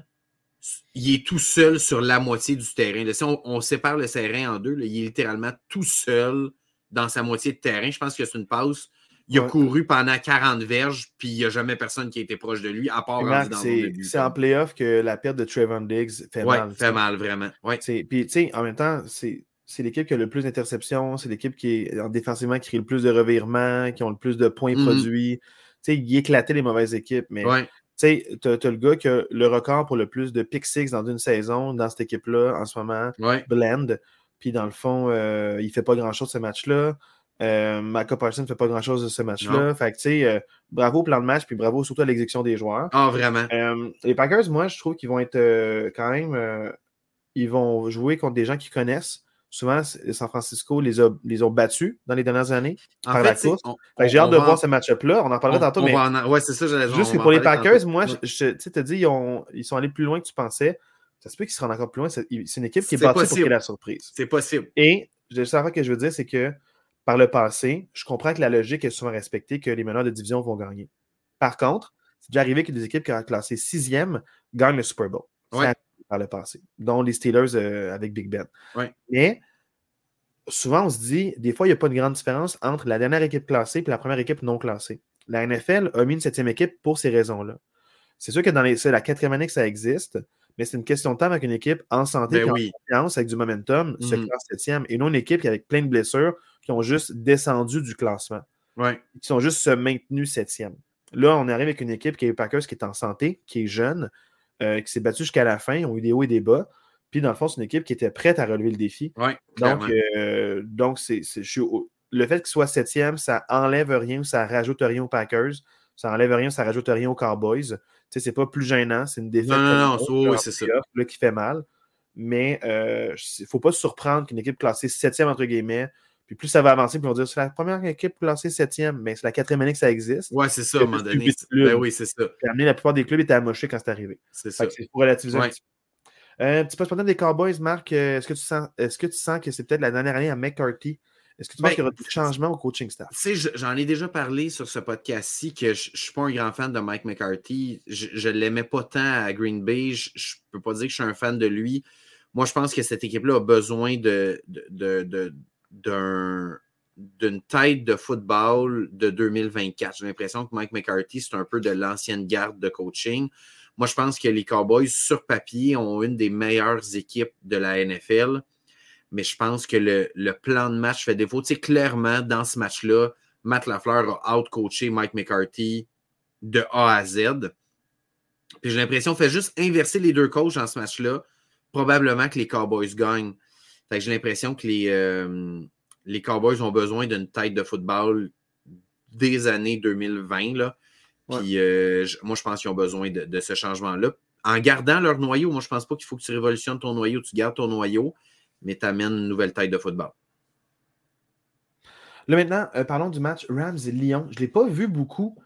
il est tout seul sur la moitié du terrain. Là, si on, sépare le terrain en deux, il est littéralement tout seul dans sa moitié de terrain. Je pense que c'est une passe. Il a couru pendant 40 verges, puis il n'y a jamais personne qui a été proche de lui, à part Marc, dans c'est en playoff que la perte de Trayvon Diggs fait Ouais, mal. fait mal, vraiment. Ouais. C'est- Puis, tu sais, en même temps, c'est c'est l'équipe qui a le plus d'interceptions, c'est l'équipe qui est en défensivement qui crée le plus de revirements, qui ont le plus de points Mhm. produits. Tu sais, il éclatait les mauvaises équipes, mais Ouais. tu sais, as le gars qui a le record pour le plus de pick six dans une saison dans cette équipe-là en ce moment, Ouais. Blend. Puis dans le fond, euh, il fait pas grand-chose ce match-là. Euh, Micah Parsons ne fait pas grand-chose de ce match-là. Fait que, tu sais, euh, bravo au plan de match, puis bravo surtout à l'exécution des joueurs. Ah, vraiment. Euh, les Packers, moi, je trouve qu'ils vont être euh, quand même. ils vont jouer contre des gens qu'ils connaissent. Souvent, San Francisco les a, les ont battus dans les dernières années. En par la fait, c'est- course. on- Fait que j'ai hâte de va voir ce match-up-là. On en parlera tantôt, mais en- Ouais, c'est ça, juste que pour les Packers, tantôt. moi, je, t'as dit, ils, ont- ils sont allés plus loin que tu pensais. Ça se peut qu'ils se rendent encore plus loin. C'est une équipe qui est C'est bâtie pour possible. créer la surprise. C'est possible. Et le seul affaire que je veux dire, c'est que par le passé, je comprends que la logique est souvent respectée, que les meneurs de division vont gagner. Par contre, c'est déjà arrivé que des équipes qui ont classé sixième gagnent le Super Bowl. Ouais. par le passé, dont les Steelers euh, avec Big Ben. Ouais. Mais souvent, on se dit, des fois, il n'y a pas de grande différence entre la dernière équipe classée et la première équipe non classée. La NFL a mis une septième équipe pour ces raisons-là. C'est sûr que dans les, c'est la quatrième année que ça existe, mais c'est une question de temps avec une équipe en santé, Ben puis en oui. confiance, avec du momentum, se Mhm. classe septième, et non une équipe qui, avec plein de blessures, qui ont juste descendu du classement, Ouais. qui sont juste se maintenus septième. Là, on arrive avec une équipe qui est Packers, qui est en santé, qui est jeune, euh, qui s'est battue jusqu'à la fin, ont eu des hauts et des bas. Puis, dans le fond, c'est une équipe qui était prête à relever le défi. Ouais. Donc, euh, donc c'est, le fait qu'il soit septième, ça enlève rien ou ça rajoute rien aux Packers. Ça enlève rien ou ça rajoute rien aux Cowboys. Tu sais, c'est pas plus gênant. C'est une défaite Non, non, non, oui, c'est ça. là, qui fait mal. Mais il ne faut pas se surprendre qu'une équipe classée septième, entre guillemets, puis plus ça va avancer, puis on va dire c'est la première équipe classée septième, mais c'est la quatrième année que ça existe. Ouais, c'est ça, à un moment donné. Ben oui, c'est ça. Puis la plupart des clubs étaient amochés quand c'est arrivé. C'est ça. c'est pour relativiser un Ouais. petit peu. Euh, petit poste des Cowboys, Marc, euh, est-ce que, tu sens, est-ce que tu sens que c'est peut-être la dernière année à McCarthy? Est-ce que tu penses Ben, qu'il y aura des changements au coaching staff? Tu sais, je- j'en ai déjà parlé sur ce podcast-ci que je ne suis pas un grand fan de Mike McCarthy. Je ne l'aimais pas tant à Green Bay. Je ne peux pas dire que je suis un fan de lui. Moi, je pense que cette équipe-là a besoin de, de, de- de- d'un- d'une tête de football de 2024. J'ai l'impression que Mike McCarthy, c'est un peu de l'ancienne garde de coaching. Moi, je pense que les Cowboys, sur papier, ont une des meilleures équipes de la NFL mais je pense que le, le plan de match fait défaut. Tu sais, clairement, dans ce match-là, Matt Lafleur a out-coaché Mike McCarthy de A à Z. Puis j'ai l'impression qu'il fait juste inverser les deux coachs dans ce match-là. Probablement que les Cowboys gagnent. Fait que j'ai l'impression que les, euh, les Cowboys ont besoin d'une tête de football des années 2020. Là. Puis euh, moi, je pense qu'ils ont besoin de, de ce changement-là. En gardant leur noyau, moi, je pense pas qu'il faut que tu révolutionnes ton noyau, tu gardes ton noyau mais tu amènes une nouvelle tête de football. Là maintenant, euh, parlons du match Rams-Lyon. Je ne l'ai pas vu beaucoup.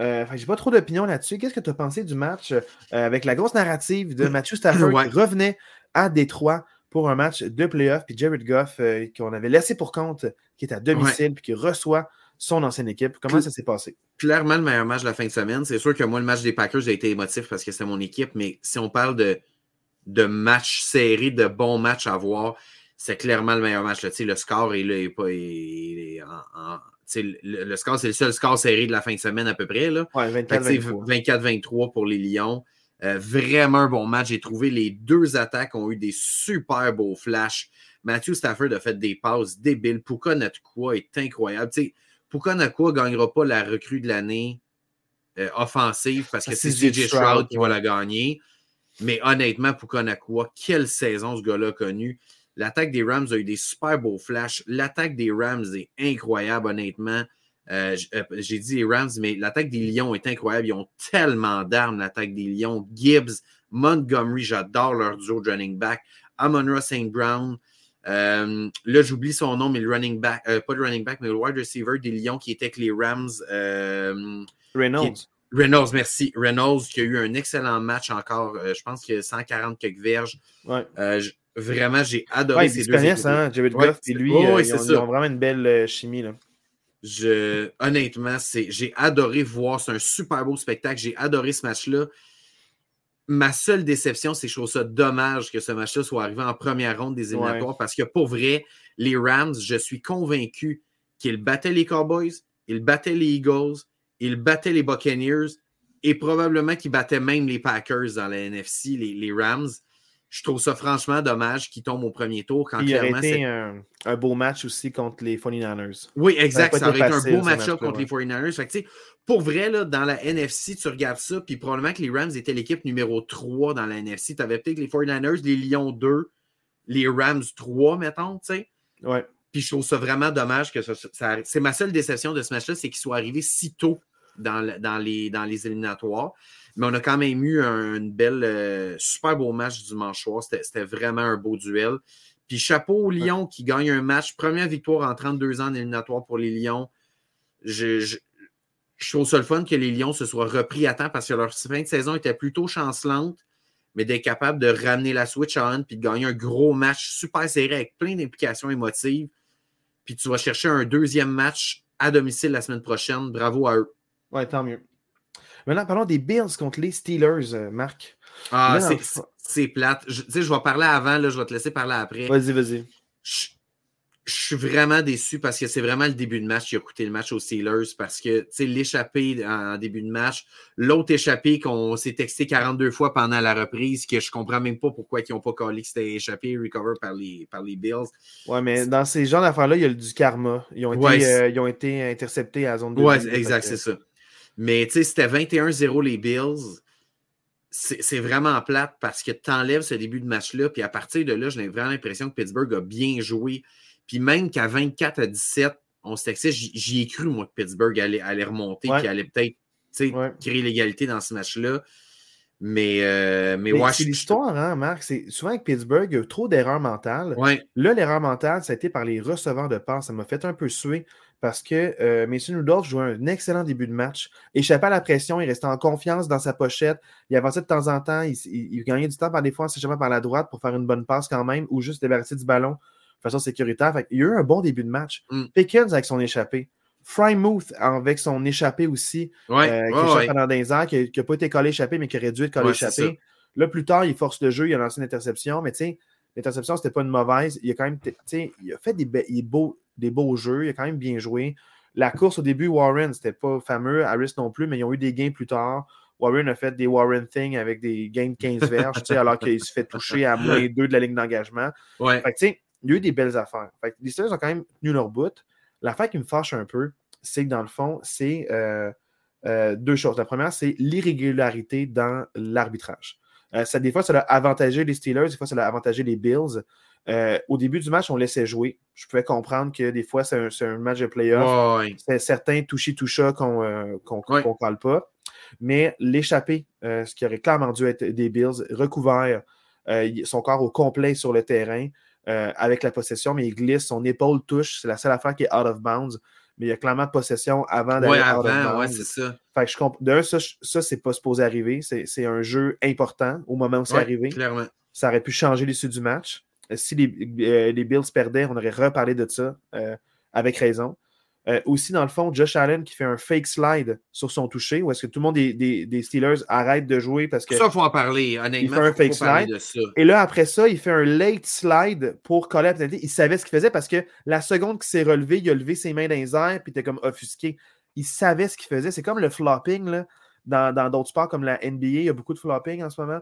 Euh, je n'ai pas trop d'opinion là-dessus. Qu'est-ce que tu as pensé du match euh, avec la grosse narrative de Matthew Stafford Ouais. qui revenait à Détroit pour un match de playoff. Puis Jared Goff, euh, qu'on avait laissé pour compte, qui est à domicile, puis qui reçoit son ancienne équipe. Comment ça s'est passé? Clairement, le meilleur match de la fin de semaine. C'est sûr que moi, le match des Packers a été émotif parce que c'était mon équipe, mais si on parle de, de matchs serrés, de bons matchs à voir, c'est clairement le meilleur match. Là. Le score est là, pas. le, score, c'est le seul score serré de la fin de semaine à peu près. Là. 24-23 pour les Lions. Euh, vraiment un bon match. J'ai trouvé les deux attaques ont eu des super beaux flashs. Matthew Stafford a fait des passes débiles. Puka Nakua est incroyable. T'sais, Puka Nakua ne gagnera pas la recrue de l'année euh, offensive parce que c'est CJ Stroud qui va la gagner. Mais honnêtement, Puka Nakua, quelle saison ce gars-là a connu. L'attaque des Rams a eu des super beaux flashs. L'attaque des Rams est incroyable, honnêtement. Euh, euh, j'ai dit les Rams, mais l'attaque des Lions est incroyable. Ils ont tellement d'armes, l'attaque des Lions. Gibbs, Montgomery, j'adore leur duo de running back. Amon St. Brown. Euh, là, j'oublie son nom, mais le running back, pas le running back, mais le wide receiver des Lions qui était avec les Rams. Reynolds. Reynolds, merci. Reynolds qui a eu un excellent match encore. je pense qu'il a 140 quelques verges. Ouais. Vraiment, j'ai adoré ouais, ces deux hein, Jared Goff et lui, euh, ils, ont, vraiment une belle euh, chimie. Là. Je, honnêtement, j'ai adoré voir. C'est un super beau spectacle. J'ai adoré ce match-là. Ma seule déception, c'est que je trouve ça dommage que ce match-là soit arrivé en première ronde des éliminatoires parce que pour vrai, les Rams, je suis convaincu qu'ils battaient les Cowboys, ils battaient les Eagles, ils battaient les Buccaneers et probablement qu'ils battaient même les Packers dans la NFC, les, les Rams je trouve ça franchement dommage qu'il tombe au premier tour. Quand il aurait été un, beau match aussi contre les 49ers. Oui, exact. Ça, aurait été un beau match-up contre les 49ers. pour vrai, là, dans la NFC, tu regardes ça, puis probablement que les Rams étaient l'équipe numéro 3 dans la NFC. Tu avais peut-être les 49ers, les Lions 2, les Rams 3, mettons, tu sais. Ouais. Puis je trouve ça vraiment dommage que ça, c'est ma seule déception de ce match-là, c'est qu'il soit arrivé si tôt dans, dans, les, dans les éliminatoires. Mais on a quand même eu un belle, euh, super beau match dimanche soir. C'était vraiment un beau duel. Puis chapeau aux Lions qui gagnent un match. Première victoire en 32 ans en éliminatoire pour les Lions. Je, je, trouve ça le fun que les Lions se soient repris à temps parce que leur fin de saison était plutôt chancelante, mais d'être capable de ramener la switch on puis de gagner un gros match super serré avec plein d'implications émotives. Puis tu vas chercher un deuxième match à domicile la semaine prochaine. Bravo à eux. Ouais, tant mieux. Maintenant, parlons des Bills contre les Steelers, euh, Marc. Ah, c'est plate. Je, je vais parler avant, là, je vais te laisser parler après. Vas-y, vas-y. Je, suis vraiment déçu parce que c'est vraiment le début de match qui a coûté le match aux Steelers parce que, tu sais, l'échappée en, début de match, l'autre échappée qu'on s'est texté 42 fois pendant la reprise, que je comprends même pas pourquoi ils n'ont pas collé que c'était échappé, recover par les, par les Bills. Ouais, mais dans ces genres d'affaires-là, il y a du karma. Ils ont été, euh, ils ont été interceptés à la zone de Ouais, exact, c'est ça. Mais tu sais, c'était 21-0 les Bills. C'est vraiment plate parce que tu enlèves ce début de match-là. Puis à partir de là, j'ai vraiment l'impression que Pittsburgh a bien joué. Puis même qu'à 24 à 17, on s'excite. J'y ai cru, moi, que Pittsburgh allait, allait remonter, ouais. allait peut-être créer l'égalité dans ce match-là. Mais, euh, mais, mais c'est l'histoire, hein, Marc? C'est souvent avec Pittsburgh, il y a trop d'erreurs mentales. Là, l'erreur mentale, ça a été par les receveurs de passe. Ça m'a fait un peu suer parce que euh, Mason Rudolph jouait un excellent début de match, échappait à la pression, il restait en confiance dans sa pochette, il avançait de temps en temps, il, gagnait du temps par des fois en par la droite pour faire une bonne passe quand même, ou juste débarrasser du ballon de façon sécuritaire. il y a eu un bon début de match. Mm. Pickens avec son échappé. Frymouth avec son échappé aussi, euh, qui ouais, pendant des qui n'a pas été collé échappé, mais qui aurait dû être collé échappé. Là, plus tard, il force le jeu, il a lancé une interception, mais tu sais, l'interception, c'était pas une mauvaise. Il a quand même, tu sais, il a fait des, beaux, des beaux jeux, il a quand même bien joué. La course au début, Warren, c'était pas fameux, Harris non plus, mais ils ont eu des gains plus tard. Warren a fait des Warren things avec des gains de 15 verges, alors qu'il se fait toucher à moins 2 de la ligne d'engagement. Ouais. Fait que, il y a eu des belles affaires. Fait que, les Steelers ont quand même tenu leur bout. L'affaire qui me fâche un peu, c'est que dans le fond, c'est euh, euh, deux choses. La première, c'est l'irrégularité dans l'arbitrage. Euh, ça, des fois, ça a avantagé les Steelers, des fois, ça a avantagé les Bills. Euh, au début du match, on laissait jouer. Je pouvais comprendre que des fois, c'est un, match de playoff. C'est certains touchy-toucha qu'on ne parle pas. Mais l'échappée, euh, ce qui aurait clairement dû être des Bills, recouvert son corps au complet sur le terrain avec la possession, mais il glisse, son épaule touche. C'est la seule affaire qui est out of bounds mais il y a clairement de possession avant d'aller out avant, ouais, c'est ça. Fait que je. D'un, ça, ça c'est pas supposé arriver. C'est un jeu important au moment où c'est arrivé. Clairement. Ça aurait pu changer l'issue du match. Si les, les, Bills perdaient, on aurait reparlé de ça avec raison. Euh, aussi, dans le fond, Josh Allen qui fait un fake slide sur son toucher, où est-ce que tout le monde des, Steelers arrête de jouer parce que. Ça, il faut en parler, honnêtement. Il fait un fake slide. Et là, après ça, il fait un late slide pour coller la pénalité. Il savait ce qu'il faisait parce que la seconde qu'il s'est relevé, il a levé ses mains dans les airs, puis il était comme offusqué. Il savait ce qu'il faisait. C'est comme le flopping, là, dans d'autres sports comme la NBA. Il y a beaucoup de flopping en ce moment.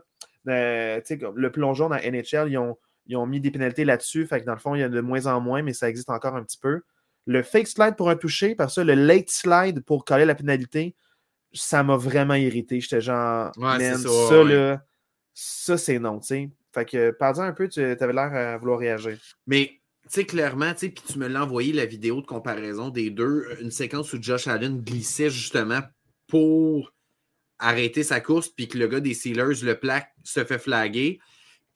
Euh, le plongeon dans NHL, ils ont, ils ont mis des pénalités là-dessus. Fait que dans le fond, il y en a de moins en moins, mais ça existe encore un petit peu. Le fake slide pour un toucher, par ça, le late slide pour coller la pénalité, ça m'a vraiment irrité. J'étais genre, ça, ça là, ça c'est non, tu sais. Fait que, pardon un peu, tu avais l'air à vouloir réagir. Mais, tu sais, clairement, tu sais, puis tu me l'as envoyé la vidéo de comparaison des deux, une séquence où Josh Allen glissait justement pour arrêter sa course, puis que le gars des Steelers, le plaque, se fait flaguer.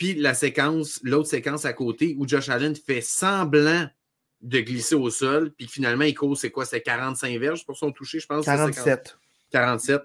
Puis la séquence, l'autre séquence à côté, où Josh Allen fait semblant de glisser au sol, puis finalement, il cause, c'est quoi? C'est 45 verges pour son toucher, je pense. 47. 47.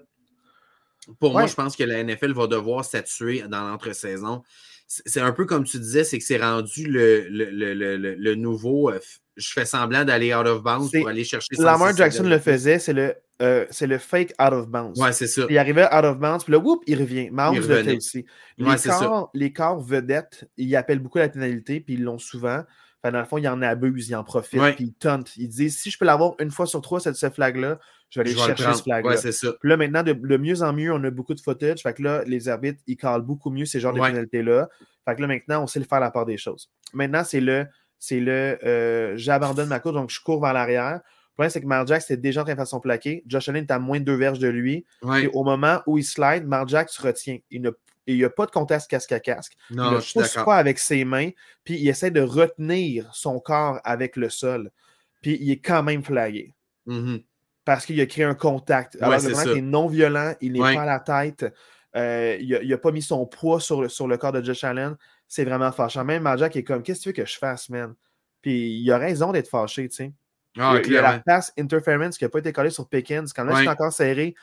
Pour moi, je pense que la NFL va devoir statuer dans l'entre-saison. C'est un peu comme tu disais, c'est que c'est rendu le, le, nouveau. Je fais semblant d'aller out of bounds pour aller chercher Lamar Jackson le faisait, c'est le, euh, c'est le fake out of bounds. Ouais, c'est ça. Il arrivait out of bounds, puis là, whoop, il revient. Mahomes le fait aussi. Les, corps, les corps vedettes, ils appellent beaucoup la pénalité, puis ils l'ont souvent dans le fond, il en abuse, il en profite, puis il tente. Il dit si je peux l'avoir une fois sur trois, cette, ce flag-là, je vais aller chercher ce flag-là. Puis là, maintenant, de, mieux en mieux, on a beaucoup de footage. Fait que là, les arbitres, ils calent beaucoup mieux ces genres de pénalités-là. Fait que là, maintenant, on sait le faire la part des choses. Maintenant, c'est le, c'est le euh, j'abandonne ma course, donc je cours vers l'arrière. Le problème, c'est que Marjack était déjà en train de faire son plaqué. Josh Allen est à moins de deux verges de lui. Et au moment où il slide, Marjack se retient. Il ne et il n'y a pas de contest casque à casque. Non, il ne pousse pas avec ses mains, puis il essaie de retenir son corps avec le sol. Puis il est quand même flagué. Mm-hmm. Parce qu'il a créé un contact. Alors, le est non violent, il n'est pas à la tête, euh, il n'a pas mis son poids sur le, sur le corps de Josh Allen. C'est vraiment fâchant. Même Marjack est comme Qu'est-ce que tu veux que je fasse, man? Puis il a raison d'être fâché, tu sais. Ah, il, y a la passe interference qui n'a pas été collée sur Pickens. Quand là, c'est encore serré,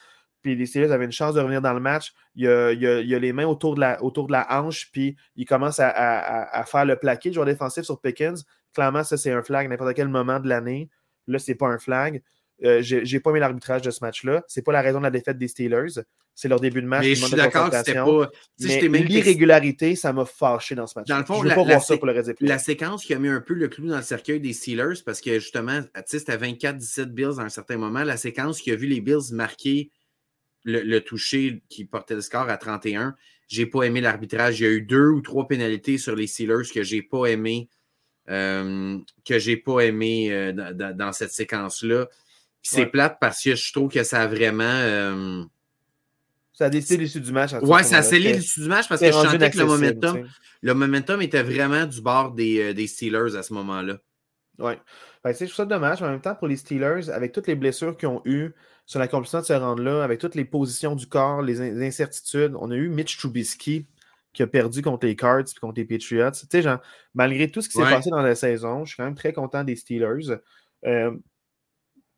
puis les Steelers avaient une chance de revenir dans le match. Il y a, les mains autour de la, autour de la hanche, puis il commence à, faire le plaqué de joueur défensif sur Pickens. Clairement, ça, c'est un flag à n'importe quel moment de l'année. Là, c'est pas un flag. Euh, j'ai pas aimé l'arbitrage de ce match-là. C'est pas la raison de la défaite des Steelers. C'est leur début de match. Mais je suis d'accord que c'était pas. l'irrégularité, ça m'a fâché dans ce match. Dans le fond, je la, pas voir ça pour le reste La séquence qui a mis un peu le clou dans le cercueil des Steelers, parce que justement, c'était 24-17 Bills à un certain moment. La séquence qui a vu les Bills marquer le, toucher qui portait le score à 31. J'ai pas aimé l'arbitrage. Il y a eu deux ou trois pénalités sur les Steelers que j'ai pas aimé. Euh, que j'ai pas aimé euh, dans, cette séquence-là. C'est plate parce que je trouve que ça a vraiment. Euh, ça a décidé l'issue du match. Ouais, ça a scellé l'issue du match parce que je sentais que le momentum, le momentum était vraiment du bord des, des Steelers à ce moment-là. Oui. je trouve ça dommage. En même temps, pour les Steelers, avec toutes les blessures qu'ils ont eues, sur l'accomplissement de se rendre là, avec toutes les positions du corps, les, incertitudes. On a eu Mitch Trubisky qui a perdu contre les Cards et contre les Patriots. Tu sais, genre, malgré tout ce qui s'est passé dans la saison, je suis quand même très content des Steelers. Euh,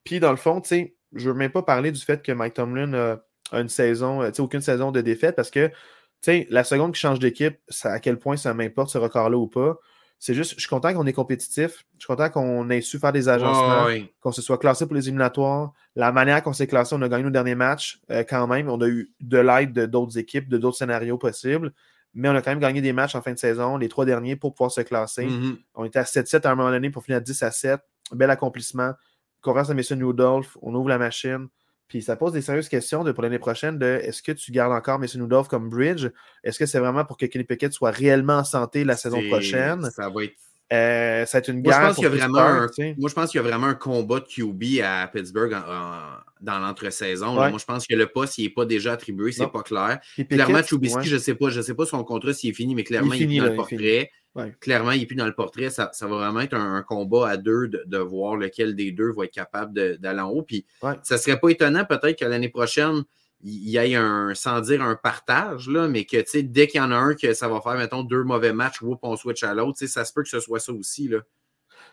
puis, dans le fond, tu sais, je ne veux même pas parler du fait que Mike Tomlin a, une saison, tu sais, aucune saison de défaite parce que, tu sais, la seconde qui change d'équipe, à quel point ça m'importe ce record-là ou pas. C'est juste, je suis content qu'on est compétitif. Je suis content qu'on ait su faire des agencements, qu'on se soit classé pour les éliminatoires. La manière qu'on s'est classé, on a gagné nos derniers matchs euh, quand même. On a eu de l'aide de d'autres équipes, de d'autres scénarios possibles. Mais on a quand même gagné des matchs en fin de saison, les trois derniers, pour pouvoir se classer. Mm-hmm. On était à 7-7 à un moment donné pour finir à 10 à 7. Bel accomplissement. Confiance à M. Newdolf. On ouvre la machine. Puis ça pose des sérieuses questions de, pour l'année prochaine de est-ce que tu gardes encore Mason Rudolph comme bridge? Est-ce que c'est vraiment pour que Kenny Pickett soit réellement en santé la saison prochaine? Ça va être. Euh, ça une guerre. Moi, je pense qu'il y a vraiment un, moi, je pense qu'il y a vraiment un combat de QB à Pittsburgh dans l'entre-saison. Moi, je pense que le poste, il n'est pas déjà attribué, c'est pas clair. clairement, Chubisky, je ne sais pas, je sais pas son contrat s'il est fini, mais clairement, il, est dans le portrait. Clairement, il n'est plus dans le portrait. Ça, va vraiment être un, combat à deux de, voir lequel des deux va être capable d'aller en haut. Puis ça ne serait pas étonnant peut-être que l'année prochaine, il y ait un, sans dire un partage, là, mais que dès qu'il y en a un que ça va faire, mettons, deux mauvais matchs, whoop, on switch à l'autre, ça se peut que ce soit ça aussi. Là.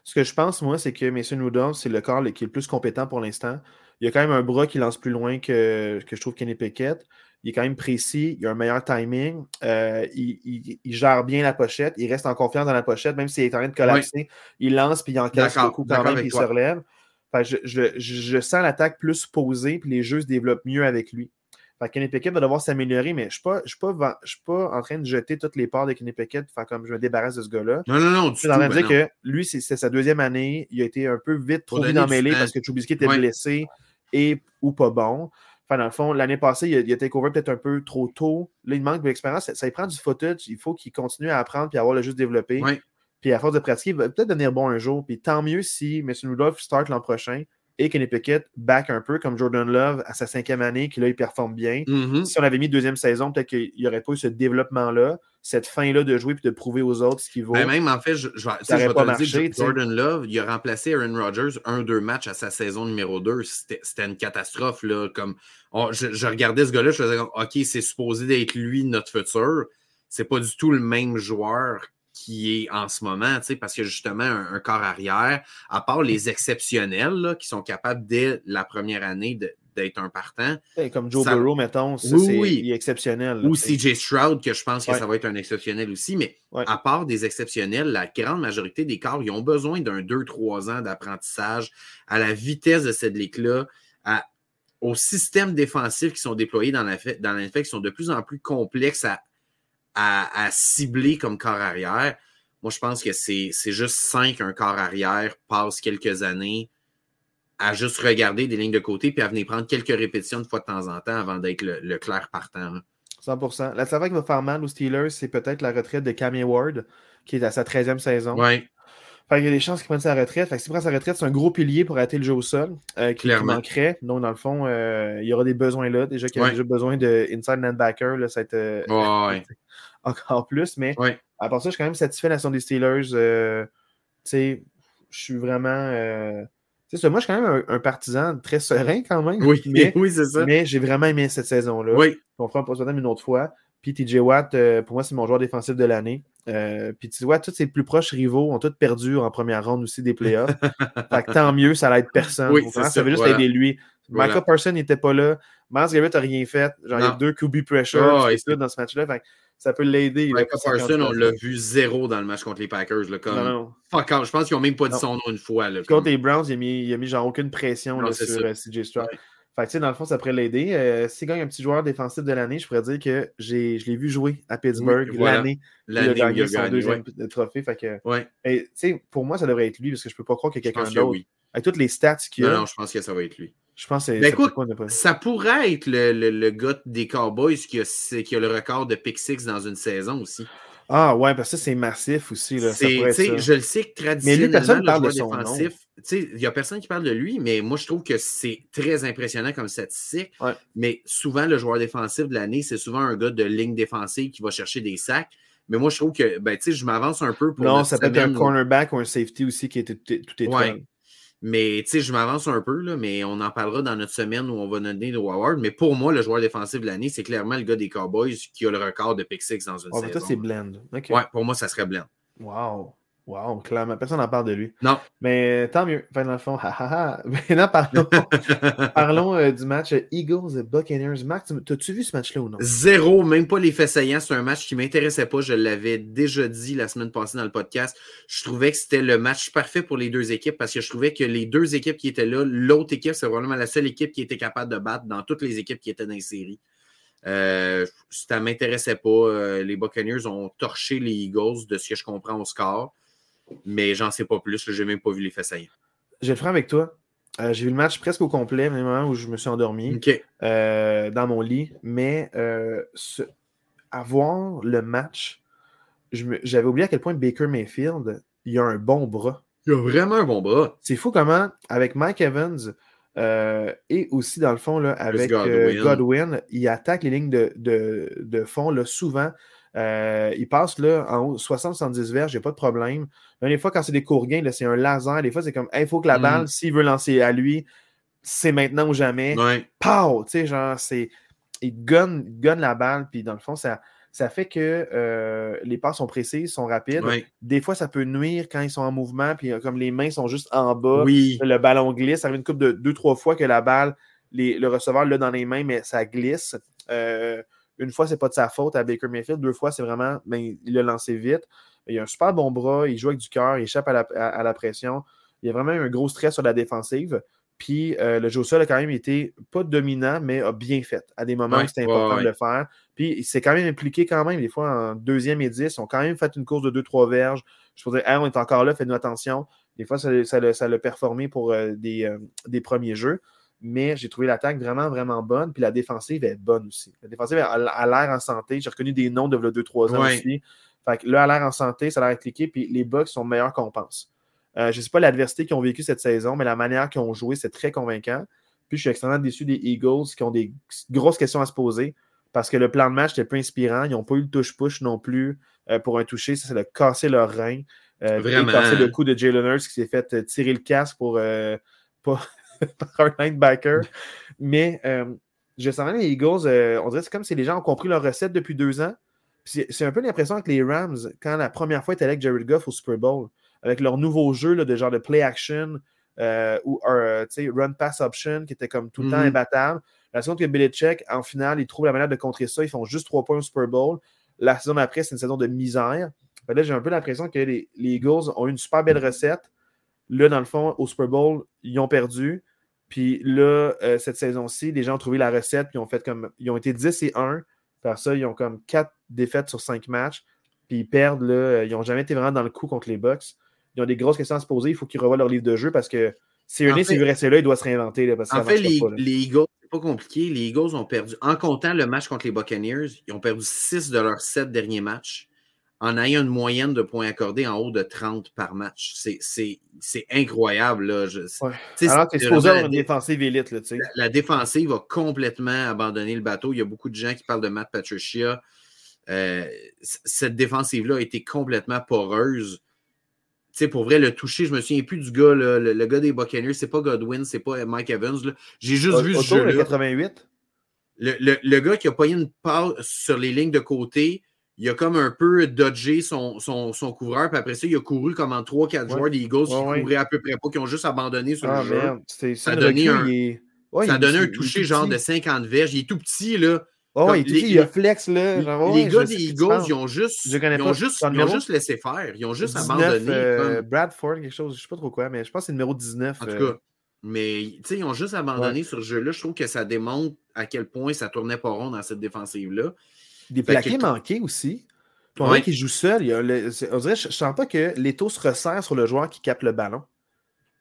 Ce que je pense, moi, c'est que Mason Rudolph, c'est le corps qui est le plus compétent pour l'instant. Il y a quand même un bras qui lance plus loin que, que je trouve Kenny Pickett. Il est quand même précis, il a un meilleur timing, euh, il, gère bien la pochette, il reste en confiance dans la pochette, même s'il est en train de collapser, il lance puis il encaisse beaucoup quand même, puis il se relève. je, sens l'attaque plus posée, puis les jeux se développent mieux avec lui. Kenny Pickett va devoir s'améliorer, mais je ne suis, pas en train de jeter toutes les parts de Kenny Pickett, comme je me débarrasse de ce gars-là. Non, non, non. Je suis en train de dire que lui, c'est sa deuxième année. Il a été un peu vite trop vite emmêlé parce que Trubisky était blessé et ou pas bon. Enfin, dans le fond, l'année passée, il a, il a take over peut-être un peu trop tôt. Là, il manque d'expérience. Ça, ça prend du footage. Il faut qu'il continue à apprendre puis à avoir le juste développé. Puis à force de pratiquer, il va peut-être devenir bon un jour. Puis tant mieux si M. Rudolph start l'an prochain et Kenny Pickett back un peu comme Jordan Love à sa cinquième année, qui là, il performe bien. Mm-hmm. Si on avait mis deuxième saison, peut-être qu'il n'y aurait pas eu ce développement-là, cette fin-là de jouer puis de prouver aux autres ce qu'il vaut. Mais même en fait, je, je, ça je vais pas te dire, Jordan Love, il a remplacé Aaron Rodgers un-deux matchs à sa saison numéro 2. C'était une catastrophe. Là, comme, je, regardais ce gars-là, je faisais comme OK, c'est supposé d'être lui notre futur. C'est pas du tout le même joueur qui est en ce moment, parce que justement, un, corps arrière, à part les exceptionnels qui sont capables dès la première année d'être un partant. comme Joe Burrow, mettons, c'est exceptionnel. Ou CJ Stroud, que je pense que ça va être un exceptionnel aussi, mais à part des exceptionnels, la grande majorité des corps, ils ont besoin d'un 2-3 ans d'apprentissage à la vitesse de cette ligue-là, aux systèmes défensifs qui sont déployés dans la, dans la qui sont de plus en plus complexes à à, cibler comme corps arrière. Moi, je pense que c'est juste cinq, un corps arrière, passe quelques années à juste regarder des lignes de côté puis à venir prendre quelques répétitions de fois de temps en temps avant d'être le, clair partant. 100%. La saveur qui va faire mal aux Steelers, c'est peut-être la retraite de Cammy Ward, qui est à sa 13e saison. Ouais. il y a des chances qu'il prenne sa retraite. Fait s'il prend sa retraite, c'est un gros pilier pour arrêter le jeu au sol euh, qui, manquerait. Donc, dans le fond, euh, il y aura des besoins là. Déjà qu'il y a déjà besoin de inside linebacker. Là, ça va être, euh, encore plus. Mais à part ça, je suis quand même satisfait de la des Steelers. Euh, je suis vraiment. Moi, je suis quand même un, partisan très serein quand même. Oui, mais, oui c'est ça. Mais j'ai vraiment aimé cette saison-là. Oui. On fera un post une autre fois. Puis TJ Watt, euh, pour moi, c'est mon joueur défensif de l'année. Euh, puis tu vois, tous ses plus proches rivaux ont tous perdu en première ronde aussi des playoffs. fait que tant mieux, ça l'aide personne. Oui, ça, ça veut juste aider lui. Michael Parson n'était pas là. Miles Garrett n'a rien fait. Genre, il y a deux QB pressure oh, dans ce match-là. Ça peut l'aider. Parson, on l'a vu zéro dans le match contre les Packers. Là, comme... non, Fuck Je pense qu'ils n'ont même pas dit son nom une fois. Là, Contre les Browns, il a mis, il a mis genre aucune pression là, sur euh, CJ Stroud. Fait que, dans le fond, ça pourrait l'aider. Euh, S'il gagne un petit joueur défensif de l'année, je pourrais dire que je l'ai vu jouer à Pittsburgh l'année où il a gagné son deuxième trophée. Fait que, et, pour moi, ça devrait être lui parce que je ne peux pas croire a quelqu'un d'autre. Avec toutes les stats qu'il a. Non, je pense que ça va être lui. Je pense que ben écoute, ça pourrait être le, le, le, gars des Cowboys qui a, qui a le record de pick six dans une saison aussi. Ah ouais, parce que ça, c'est massif aussi. Là. Ça je le sais que traditionnellement, mais lui, personne parle de son défensif, il n'y a personne qui parle de lui, mais moi, je trouve que c'est très impressionnant comme statistique. Mais souvent, le joueur défensif de l'année, c'est souvent un gars de ligne défensive qui va chercher des sacs. Mais moi, je trouve que ben, je m'avance un peu pour. Non, ça peut être un cornerback ou un safety aussi qui tout, tout étoile. Mais tu sais, je m'avance un peu, là, mais on en parlera dans notre semaine où on va donner de Howard. Mais pour moi, le joueur défensif de l'année, c'est clairement le gars des Cowboys qui a le record de pick six dans une oh, saison. Toi, c'est Blend. Ouais, pour moi, ça serait Blend. Wow. Wow, clairement. Personne n'en parle de lui. Non. Mais tant mieux. Enfin, dans le fond, Maintenant, parlons, parlons euh, du match Eagles-Buccaneers. Max, as-tu vu ce match-là ou non? Zéro, même pas les faits saillants. C'est un match qui ne m'intéressait pas. Je l'avais déjà dit la semaine passée dans le podcast. Je trouvais que c'était le match parfait pour les deux équipes parce que je trouvais que les deux équipes qui étaient là, l'autre équipe, c'est vraiment la seule équipe qui était capable de battre dans toutes les équipes qui étaient dans les séries. Euh, ça ne m'intéressait pas. Euh, les Buccaneers ont torché les Eagles de ce que je comprends au score mais j'en sais pas plus. Je n'ai même pas vu les faits saillants. Je vais le faire avec toi. Euh, j'ai vu le match presque au complet, même moment où je me suis endormi euh, dans mon lit. Mais euh, avoir le match, j'avais oublié à quel point Baker Mayfield, il a un bon bras. Il a vraiment un bon bras. C'est fou comment, avec Mike Evans et aussi, dans le fond, là, avec Godwin. il attaque les lignes de, de fond là, souvent. Euh, il passe là en 60-70 verges, il n'y a pas de problème. des fois, quand c'est des courts gains, c'est un laser. Des fois, c'est comme il faut que la mm. balle, s'il veut lancer à lui, c'est maintenant ou jamais. Ouais. Pow! Tu sais, genre, c'est. Il gunne, la balle, puis dans le fond, ça, ça fait que euh, les passes sont précises, sont rapides. Des fois, ça peut nuire quand ils sont en mouvement, puis comme les mains sont juste en bas, le ballon glisse. Ça arrive une coupe de deux, trois fois que la balle, le receveur l'a dans les mains, mais ça glisse. Une fois, c'est pas de sa faute à Baker Mayfield. Deux fois, c'est vraiment, ben, il l'a lancé vite. Il a un super bon bras, il joue avec du cœur, il échappe à la, pression. Il y a vraiment un gros stress sur la défensive. Puis euh, le jeu au sol a quand même été pas dominant, mais a bien fait. À des moments où c'était important de le faire. Puis il s'est quand même impliqué quand même, des fois en deuxième et dix. Ils ont quand même fait une course de deux, trois verges. Je peux dire, on est encore là, faites-nous attention. Des fois, ça, ça, l'a performé pour euh, des, euh, des, premiers jeux. Mais j'ai trouvé l'attaque vraiment, vraiment bonne. Puis la défensive est bonne aussi. La défensive a, l'air en santé. J'ai reconnu des noms de 2-3 ans aussi. Fait que là, a l'air en santé, ça a l'air cliqué, puis les Bucks sont meilleurs qu'on pense. Euh, je ne sais pas l'adversité qu'ils ont vécu cette saison, mais la manière qu'ils ont joué, c'est très convaincant. Puis je suis extrêmement déçu des Eagles qui ont des grosses questions à se poser parce que le plan de match était peu inspirant. Ils n'ont pas eu le touche-push non plus euh, pour un toucher. Ça, c'est de casser leur rein. Euh, Vraiment. Casser le coup de Jalen Hurts qui s'est fait tirer le casque pour pas par un linebacker. Mais je sens les Eagles, on dirait que c'est comme si les gens ont compris leur recette depuis deux ans. C'est un peu l'impression que les Rams, quand la première fois ils étaient avec Jared Goff au Super Bowl, avec leur nouveau jeu là, de genre de play action euh, ou euh, run pass option qui était comme tout le temps mm-hmm. imbattable. La seconde que Belichick, en finale, ils trouvent la manière de contrer ça. Ils font juste trois points au Super Bowl. La saison après, c'est une saison de misère. là, j'ai un peu l'impression que les, Eagles ont une super belle recette. Là, dans le fond, au Super Bowl, ils ont perdu. Puis là, euh, cette saison-ci, les gens ont trouvé la recette, puis ont fait comme. Ils ont été 10 et 1. Par ça, ils ont comme 4 défaites sur 5 matchs. Puis ils perdent, là. Ils n'ont jamais été vraiment dans le coup contre les Bucks ils ont des grosses questions à se poser. Il faut qu'ils revoient leur livre de jeu parce que si s'il veut rester là, il doit se réinventer. Là, en fait, les, les, Eagles, c'est pas compliqué. Les Eagles ont perdu, en comptant le match contre les Buccaneers, ils ont perdu 6 de leurs 7 derniers matchs en ayant une moyenne de points accordés en haut de 30 par match. C'est incroyable. Là. Alors tu es supposé avoir une défensive élite. Là, la, la, défensive a complètement abandonné le bateau. Il y a beaucoup de gens qui parlent de Matt Patricia. Euh, cette défensive-là a été complètement poreuse pour vrai, le toucher, je me souviens plus du gars, le, gars des Buccaneers, c'est pas Godwin, c'est pas Mike Evans. J'ai juste vu ce jeu. Le 88. Le, gars qui a payé une passe sur les lignes de côté, il a comme un peu dodgé son, son, couvreur, puis après ça, il a couru comme en 3-4 joueurs des Eagles qui couraient à peu près pas, qui ont juste abandonné sur ah, le jeu. Ça a donné un, ça a donné un toucher genre de 50 verges. Il est tout petit, là. Oh, il, il, a flex, là. les gars des Eagles, ils ont juste, ils ont juste, ils ont juste laissé faire. Ils ont juste abandonné. Euh, Bradford, quelque chose, je ne sais pas trop quoi, mais je pense que c'est le numéro 19. En tout euh. cas, mais ils ont juste abandonné sur ce jeu-là. Je trouve que ça démontre à quel point ça tournait pas rond dans cette défensive-là. Des plaqués manqués aussi. Pour ouais. qui joue seul, il y a on dirait, je ne sens pas que l'étau se resserre sur le joueur qui capte le ballon.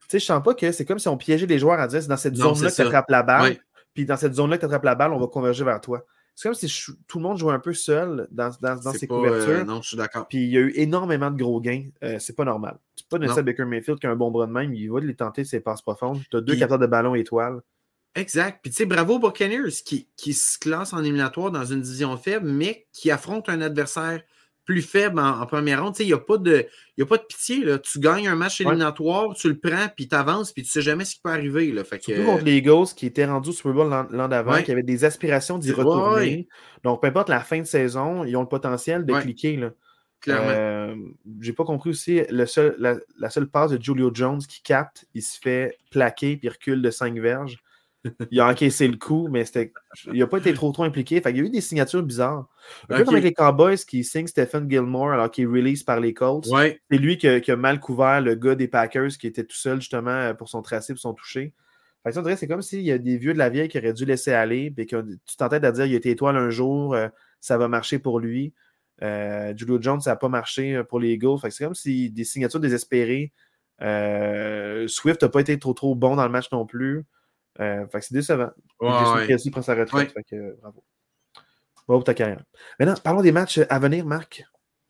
Tu sais, je sens pas que c'est comme si on piégeait les joueurs à dire c'est dans cette zone-là que tu attrapes la balle. Puis dans cette zone-là que tu attrapes la balle, on va converger vers toi. C'est comme si tout le monde jouait un peu seul dans, dans, dans ses couvertures. Euh, non, je suis d'accord. Puis il y a eu énormément de gros gains. Euh, c'est pas normal. C'est pas nécessairement Baker Mayfield qui a un bon bras de même. Il va les tenter ses passes profondes. Tu as deux capteurs de ballon étoiles. Exact. Puis tu sais, bravo Buccaneers qui, qui se classe en éliminatoire dans une division faible, mais qui affronte un adversaire plus faible en, première ronde. Il n'y a, pas de, a pas de pitié. Là. Tu gagnes un match éliminatoire, tu le prends, puis tu avances, puis tu ne sais jamais ce qui peut arriver. Là. Fait que, contre les Eagles qui étaient rendus au Super Bowl l'an d'avant, qui avaient des aspirations d'y retourner. Donc, peu importe la fin de saison, ils ont le potentiel de cliquer. Là. Clairement. Euh, J'ai pas compris aussi le seul, la, seule passe de Julio Jones qui capte, il se fait plaquer puis recule de 5 verges il a encaissé le coup, mais il n'a pas été trop trop impliqué. il y a eu des signatures bizarres. Un peu comme avec les Cowboys qui signent Stephen Gilmore alors qu'il est release par les Colts. C'est lui qui a, mal couvert le gars des Packers qui était tout seul justement pour son tracé, pour son toucher. c'est comme s'il y a des vieux de la vieille qui auraient dû laisser aller, et que tu t'entêtes à dire il a été étoile un jour, euh, ça va marcher pour lui. Euh, Julio Jones, ça n'a pas marché euh, pour les Eagles. c'est comme si des signatures désespérées. Swift n'a pas été trop trop bon dans le match non plus. Euh, fait que c'est décevant. Ouais, ouais. prend sa retraite. Fait que, euh, bravo. Bravo pour ta carrière. Maintenant, parlons des matchs à venir, Marc.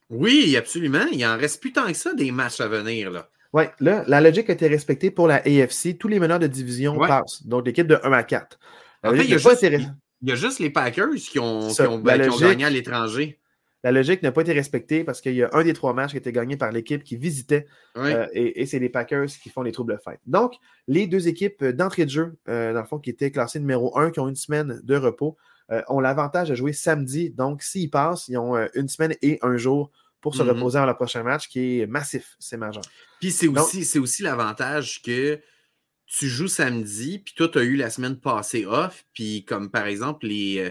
Oui, absolument. Il en reste plus tant que ça des matchs à venir. Là. Oui, là, la logique a été respectée pour la AFC. Tous les meneurs de division passent. Donc, l'équipe de 1 à 4. En fait, il y, a juste, il y, a juste, les Packers qui ont, qui ont, ben, qui ont gagné à l'étranger la logique n'a pas été respectée parce qu'il y a un des trois matchs qui a été gagné par l'équipe qui visitait euh, et, c'est les Packers qui font les troubles fête. Donc, les deux équipes d'entrée de jeu, euh, dans le fond, qui étaient classées numéro un, qui ont une semaine de repos, euh, ont l'avantage de jouer samedi. Donc, s'ils passent, ils ont euh, une semaine et un jour pour se Mhm. reposer dans le prochain match qui est massif. C'est majeur. Puis c'est aussi, c'est aussi l'avantage que tu joues samedi, puis toi, tu as eu la semaine passée off, puis comme par exemple les, euh,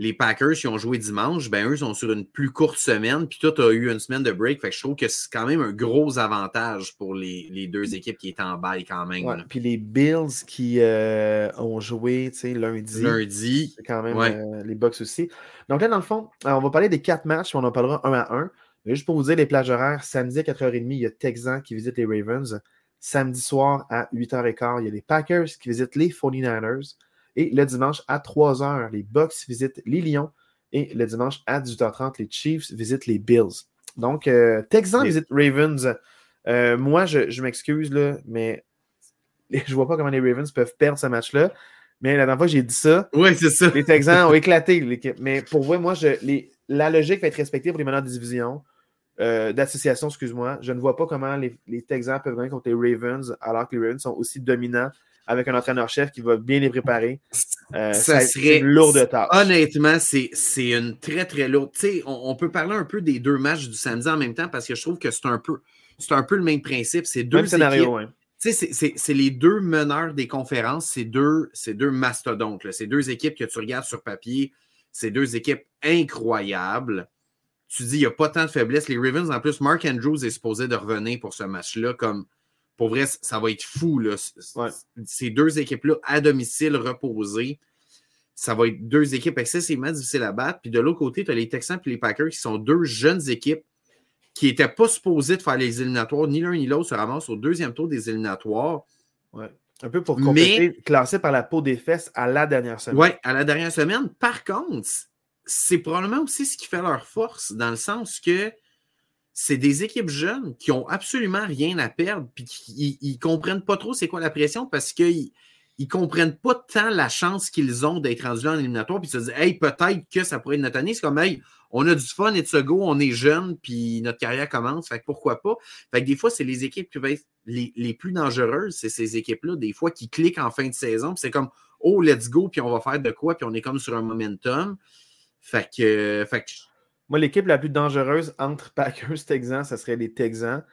les Packers qui ont joué dimanche, ben eux sont sur une plus courte semaine, puis toi, tu as eu une semaine de break. Fait que je trouve que c'est quand même un gros avantage pour les, les deux équipes qui étaient en bail quand même. Ouais. Puis les Bills qui euh, ont joué tu sais, lundi. Lundi, quand même Ouais. euh, les Bucks aussi. Donc là, dans le fond, on va parler des quatre matchs, on en parlera un à un. Mais juste pour vous dire, les plages horaires, samedi à 4h30, il y a Texans qui visitent les Ravens. Samedi soir à 8h15, il y a les Packers qui visitent les 49ers. Et le dimanche à 3h, les Bucks visitent les Lions. Et le dimanche à 18h30, les Chiefs visitent les Bills. Donc, euh, Texans Les- visitent Ravens. Euh, moi, je, je m'excuse, là, mais je vois pas comment les Ravens peuvent perdre ce match-là. Mais la dernière fois que j'ai dit ça, ouais, c'est ça. les Texans ont éclaté l'équipe. Mais pour vrai, moi, je, les- la logique va être respectée pour les meneurs de division, euh, d'association, excuse-moi. Je ne vois pas comment les, les Texans peuvent gagner contre les Ravens, alors que les Ravens sont aussi dominants avec un entraîneur-chef qui va bien les préparer. Euh, Ça c'est serait- une lourde tâche. Honnêtement, c'est une très, très lourde. Tu sais, on, on peut parler un peu des deux matchs du samedi en même temps parce que je trouve que c'est un peu, c'est un peu le même principe. C'est deux Même scénario, équipes- hein. Tu sais, c'est- les deux meneurs des conférences, c'est deux, deux mastodontes. là. C'est deux équipes que tu regardes sur papier. C'est deux équipes incroyables. Tu dis, il n'y a pas tant de faiblesse. Les Ravens, en plus, Mark Andrews est supposé de revenir pour ce match-là. Comme, pour vrai, ça va être fou. Là. Ouais. Ces deux équipes-là, à domicile, reposées, ça va être deux équipes excessivement difficiles à battre. Puis de l'autre côté, tu as les Texans et les Packers qui sont deux jeunes équipes qui n'étaient pas supposées de faire les éliminatoires. Ni l'un ni l'autre se ramassent au deuxième tour des éliminatoires. Ouais. Un peu pour Mais- compléter, classé par la peau des fesses à la dernière semaine. Oui, à la dernière semaine. Par contre, c'est probablement aussi ce qui fait leur force, dans le sens que c'est des équipes jeunes qui ont absolument rien à perdre, puis qui ils comprennent pas trop c'est quoi la pression parce qu'ils ils comprennent pas tant la chance qu'ils ont d'être rendus en éliminatoire, puis ils se disent, hey, peut-être que ça pourrait être notre année. C'est comme, hey, on a du fun et de se go, on est jeune, puis notre carrière commence, fait que pourquoi pas? Fait que des fois, c'est les équipes qui vont être les, les plus dangereuses, c'est ces équipes-là, des fois, qui cliquent en fin de saison, puis c'est comme, oh, let's go, puis on va faire de quoi, puis on est comme sur un momentum. Fait que, fait que Moi, l'équipe la plus dangereuse entre Packers et Texans, ça serait les Texans.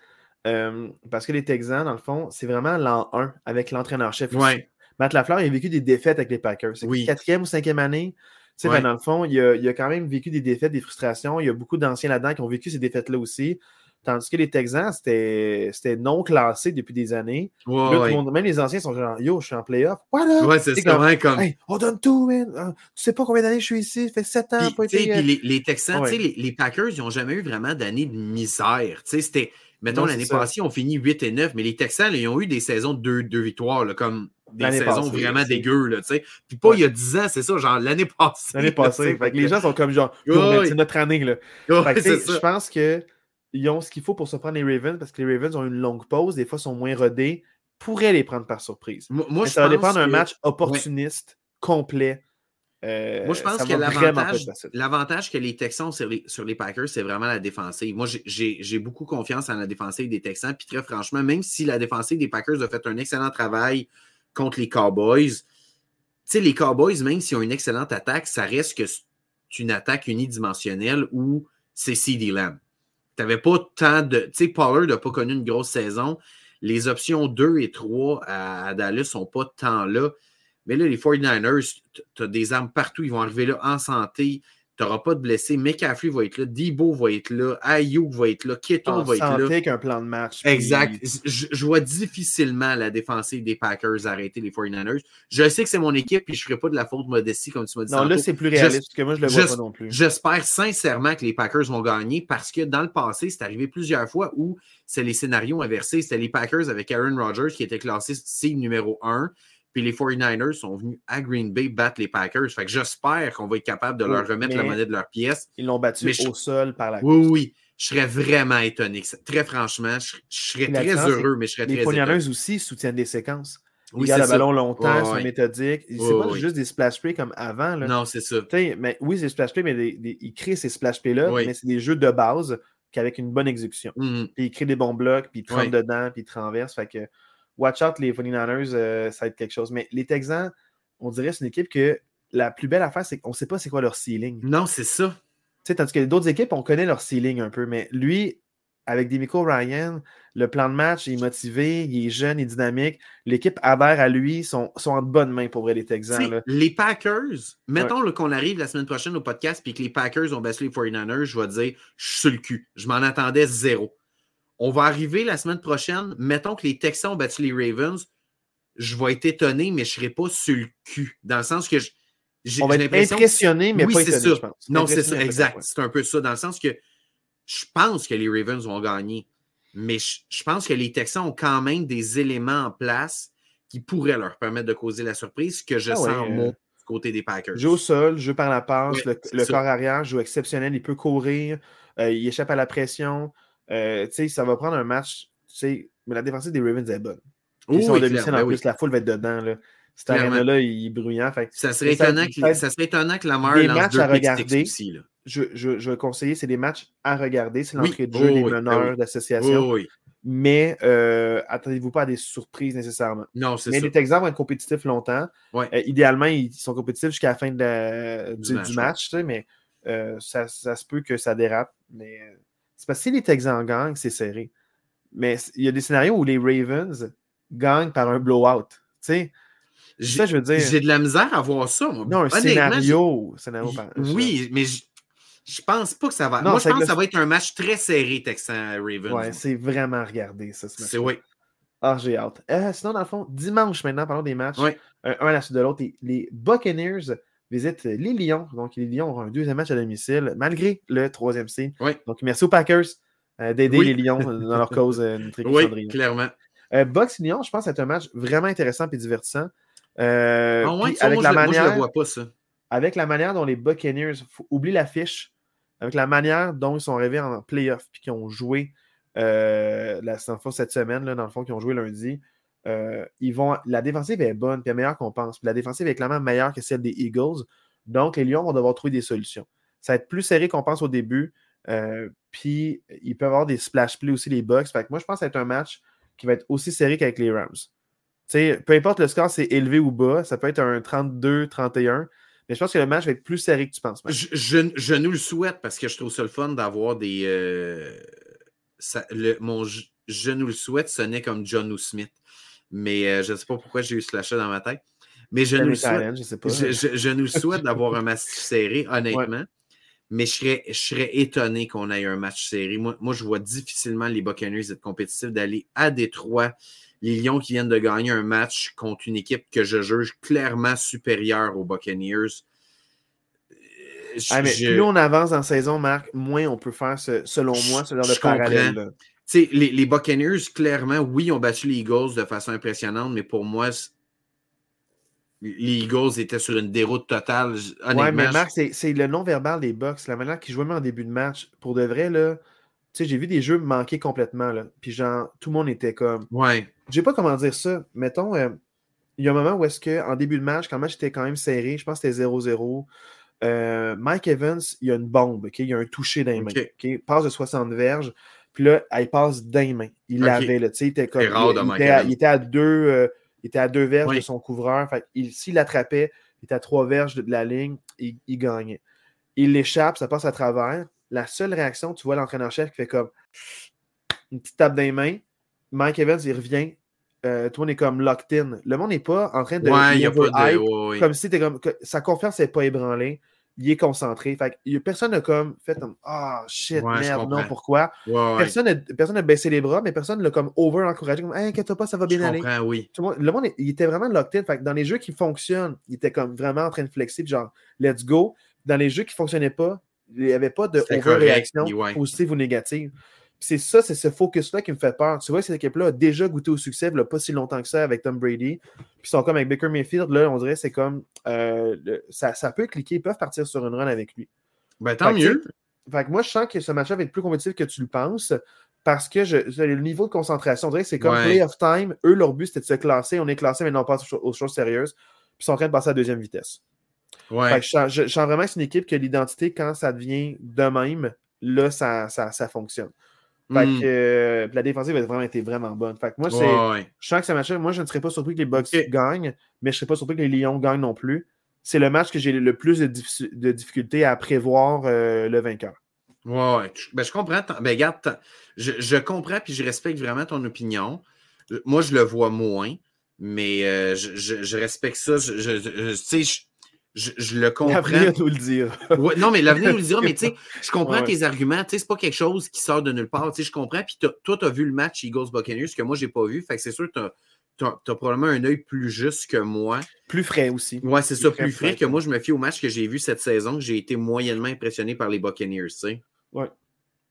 Euh, parce que les Texans, dans le fond, c'est vraiment l'an 1 avec l'entraîneur-chef. Ouais. Matt Lafleur, il a vécu des défaites avec les Packers. C'est Oui. quatrième ou cinquième année. Tu sais, Ouais. ben, dans le fond, il a, il a quand même vécu des défaites, des frustrations. Il y a beaucoup d'anciens là-dedans qui ont vécu ces défaites-là aussi. Tandis que les Texans, c'était non classé depuis des années. ouais, Là, tout le ouais. monde- même les anciens sont genre Yo, je suis en playoff. Voilà! Ouais, c'est comme, ouais, comme. Hey, on donne tout, man. Euh, Tu sais pas combien d'années je suis ici? Ça fait sept ans. Puis, été, euh, puis les, les Texans, Ouais. tu sais, les, les Packers, ils n'ont jamais eu vraiment d'année de misère. Tu sais, c'était, mettons, l'année passée, on finit 8 et 9, mais les Texans, là, ils ont eu des saisons de deux, deux victoires, là, comme des saisons passée, vraiment dégueu, là, tu sais. Puis pas Ouais. il y a 10 ans, c'est ça, genre l'année passée. L'année passée. Fait que les gens sont comme genre, Ouais, c'est notre année. Là. Que, je pense qu'ils ont ce qu'il faut pour se prendre les Ravens parce que les Ravens ont une longue pause, des fois sont moins rodés, pourraient les prendre par surprise. Moi, ça va dépendre d'un que- match opportuniste, complet. Euh, Moi, je pense que l'avantage, que les Texans ont sur les, sur les Packers, c'est vraiment la défensive. Moi, j'ai- beaucoup confiance en la défensive des Texans. Puis très franchement, même si la défensive des Packers a fait un excellent travail contre les Cowboys, tu sais, les Cowboys, même s'ils ont une excellente attaque, ça reste que c'est une attaque unidimensionnelle où c'est CD Lamb. Tu n'avais pas tant de. Tu sais, Pollard n'a pas connu une grosse saison. Les options 2 et 3 à, à Dallas ne sont pas tant là. Mais là, les 49ers, tu as des armes partout. Ils vont arriver là en santé. Tu n'auras pas de blessés. McCaffrey va être là. Debo va être là. Ayuk va être là. Keto En va être là. qu'un plan de match. puis- Exact. Je, je vois difficilement la défensive des Packers arrêter les 49ers. Je sais que c'est mon équipe et je ne ferai pas de la faute modestie, comme tu m'as dit. Non, là, c'est plus réaliste parce que moi, je le vois pas non plus. J'espère sincèrement que les Packers vont gagner parce que dans le passé, c'est arrivé plusieurs fois où c'est les scénarios inversés. C'était les Packers avec Aaron Rodgers qui était classé seed numéro 1. Puis les 49ers sont venus à Green Bay battre les Packers. Fait que j'espère qu'on va être capable de Oui, leur remettre la monnaie de leur pièce. Ils l'ont battu je- au sol par la Oui, oui, oui. Je serais vraiment étonné. que ça- Très franchement, je, je serais la très heureux, mais je serais Les très étonné. 49ers aussi soutiennent des séquences. Ils Oui, gardent c'est le ça. ballon longtemps, ils sont méthodiques. C'est pas juste des splash plays comme avant. Là. Non, c'est ça. Mais oui, c'est des splash plays, mais des- des- ils créent ces splash plays-là, mais c'est des jeux de base qu'avec une bonne exécution. Mhm. Puis ils créent des bons blocs, puis ils te rentrent dedans, puis ils te renversent. Fait que watch out, les 49ers, euh, ça va être quelque chose. Mais les Texans, on dirait que c'est une équipe que la plus belle affaire, c'est qu'on ne sait pas c'est quoi leur ceiling. Non, c'est ça. Tu sais, tandis que d'autres équipes, on connaît leur ceiling un peu, mais lui, avec Demico Ryan, le plan de match, il est motivé, il est jeune, il est dynamique. L'équipe adhère à lui, sont, sont en bonne main pour vrai, les Texans. Là. Les Packers, mettons qu'on arrive la semaine prochaine au podcast et que les Packers ont battu les 49ers, je vais dire, je suis sur le cul. Je m'en attendais zéro. On va arriver la semaine prochaine, mettons que les Texans ont battu les Ravens, je vais être étonné, mais je ne serai pas sur le cul. Dans le sens que j'ai l'impression. impressionné, mais oui, pas étonné, ça. je pense. Non, c'est ça, exact. C'est un peu ça. Dans le sens que je pense que les Ravens vont gagner, mais je, pense que les Texans ont quand même des éléments en place qui pourraient leur permettre de causer la surprise que je ah sens ouais, euh, du côté des Packers. Joue au sol, joue par la passe, le, corps arrière joue exceptionnel, il peut courir, euh, il échappe à la pression. Euh, ça va prendre un match, mais la défensive des Ravens est bonne. Ils sont domicile en plus, la foule va être dedans. Là. Cette arène-là, il est bruyant. ça, serait étonnant que, ça serait étonnant que la mère lance deux à regarder. Aussi, là je, je, je, vais conseiller, c'est des matchs à regarder. C'est l'entrée de jeu des ben meneurs d'association. Mais euh, attendez-vous pas à des surprises nécessairement. Non, c'est Mais les Texans vont être compétitifs longtemps. Euh, idéalement, ils sont compétitifs jusqu'à la fin de du, match, mais euh, ça, ça, se peut que ça dérape. Mais c'est parce que si les Texans gagnent, c'est serré. Mais il y a des scénarios où les Ravens gagnent par un blowout. Tu sais, j'ai de la misère à voir ça. Non, un scénario. scénario oui, mais je pense pas que ça va. Moi, je pense que ça va être un match très serré, Texan-Ravens. Ouais, c'est vraiment regardé, ça, ce match. C'est oui. Ah, j'ai hâte. Euh, sinon, dans le fond, dimanche maintenant, parlons des matchs. Un, à la suite de l'autre. Les, Buccaneers visitent les Lions. Donc, les Lions auront un deuxième match à domicile, malgré le troisième signe. Donc, merci aux Packers euh, d'aider les Lions dans leur cause euh, Oui, clairement. Euh, Bucks Lions, je pense, c'est un match vraiment intéressant et divertissant. Euh, ah avec la manière, je vois pas, ça. Avec la manière dont les Buccaneers, oublie l'affiche, avec la manière dont ils sont arrivés en playoff puis qu'ils ont joué euh, la, cette semaine, là, dans le fond, qu'ils ont joué lundi, euh, ils vont, la défensive est bonne, puis meilleure qu'on pense. la défensive est clairement meilleure que celle des Eagles. Donc, les Lions vont devoir trouver des solutions. Ça va être plus serré qu'on pense au début. Euh, puis, ils peuvent avoir des splash plays aussi, les Bucks. Moi, je pense que ça va être un match qui va être aussi serré qu'avec les Rams. peu importe le score, c'est élevé ou bas. Ça peut être un 32-31. Mais je pense que le match va être plus serré que tu penses. Je, nous le souhaite parce que je trouve ça le fun d'avoir des. Euh, mon je, nous le souhaite n'est comme John Smith. Mais euh, je ne sais pas pourquoi j'ai eu ce lâcher dans ma tête. Mais je, nous souhaite, je, nous souhaite d'avoir un match serré, honnêtement. Mais je serais, je serais étonné qu'on ait un match serré. Moi, moi, je vois difficilement les Buccaneers être compétitifs, d'aller à Détroit les Lions qui viennent de gagner un match contre une équipe que je juge clairement supérieure aux Buccaneers. Euh, plus on avance en saison, Marc, moins on peut faire, selon moi, ce genre de parallèle. Les, les Buccaneers, clairement, oui, ont battu les Eagles de façon impressionnante, mais pour moi, les Eagles étaient sur une déroute totale. Oui, mais Marc, c'est le non-verbal des Bucks, la manière qu'ils jouaient en début de match. Pour de vrai, là, j'ai vu des jeux manquer complètement, là. Puis genre, tout le monde était comme. Ouais. Je sais pas comment dire ça. Mettons, euh, il y a un moment où est-ce qu'en début de match, quand le match était quand même serré, je pense que c'était 0-0. Euh, Mike Evans, il y a une bombe, il y a un touché dans les mains. Il passe de 60 verges, puis là, il passe dans les mains. Il l'avait, il était comme. Il, était à, deux, euh, il était à deux verges de son couvreur. S'il l'attrapait, il était à trois verges de, la ligne, il, il gagnait. Il l'échappe, ça passe à travers la seule réaction, tu vois l'entraîneur-chef qui fait comme une petite tape les mains. Mike Evans, il revient. Euh, tout le monde est comme locked in. Le monde n'est pas en train de. Ouais, y a pas de... Comme si comme. Sa confiance n'est pas ébranlée. Il est concentré. Fait a, personne n'a comme fait comme Ah oh, shit, merde, non, pourquoi? personne n'a baissé les bras, mais personne l'a comme over-encouragé. Comme hey, inquiète pas, ça va bien aller. oui. le monde, il était vraiment locked in. Fait dans les jeux qui fonctionnent, il était comme vraiment en train de flexer, genre let's go. Dans les jeux qui ne fonctionnaient pas, il n'y avait pas de réaction positive ou négative. C'est ça, c'est ce focus-là qui me fait peur. Tu vois, cette équipe-là a déjà goûté au succès, il pas si longtemps que ça avec Tom Brady. Puis ils sont comme avec Baker Mayfield, là, on dirait c'est comme euh, ça, ça, peut cliquer, ils peuvent partir sur une run avec lui. Ben, tant mieux. fait que moi, je sens que ce match-là va être plus compétitif que tu le penses parce que je, le niveau de concentration, on dirait que c'est comme play of time. Eux, leur but, c'était de se classer. On est classé, mais non pas aux choses sérieuses. Puis ils sont en train de passer à la deuxième vitesse je, sens, vraiment que c'est une équipe que l'identité, quand ça devient de même, là, ça, ça, fonctionne. Hmm. Euh, la défensive a vraiment été vraiment bonne. Fait moi, c'est, je sens que ça match moi, je ne serais pas surpris que les Bucks gagnent, mais je ne serais pas surpris que les Lions gagnent non plus. c'est le match que j'ai le plus de, de difficulté à prévoir euh, le vainqueur. Ouais, ben, je comprends. Ben, regarde, je, je, comprends puis je respecte vraiment ton opinion. Moi, je le vois moins, mais euh, je, je, respecte ça. Je, je, je, le comprends. L'avenir nous le dire. ouais, non, mais l'avenir nous le dira, mais tu sais, je comprends tes arguments. Tu sais, c'est pas quelque chose qui sort de nulle part. Tu sais, je comprends. Puis toi, tu as vu le match Eagles Buccaneers que moi, j'ai pas vu. Fait que c'est sûr que tu as, probablement un œil plus juste que moi. Plus frais aussi. Ouais, c'est ça, plus frais, que moi. Je me fie au match que j'ai vu cette saison. J'ai été moyennement impressionné par les Buccaneers, tu sais. Ouais.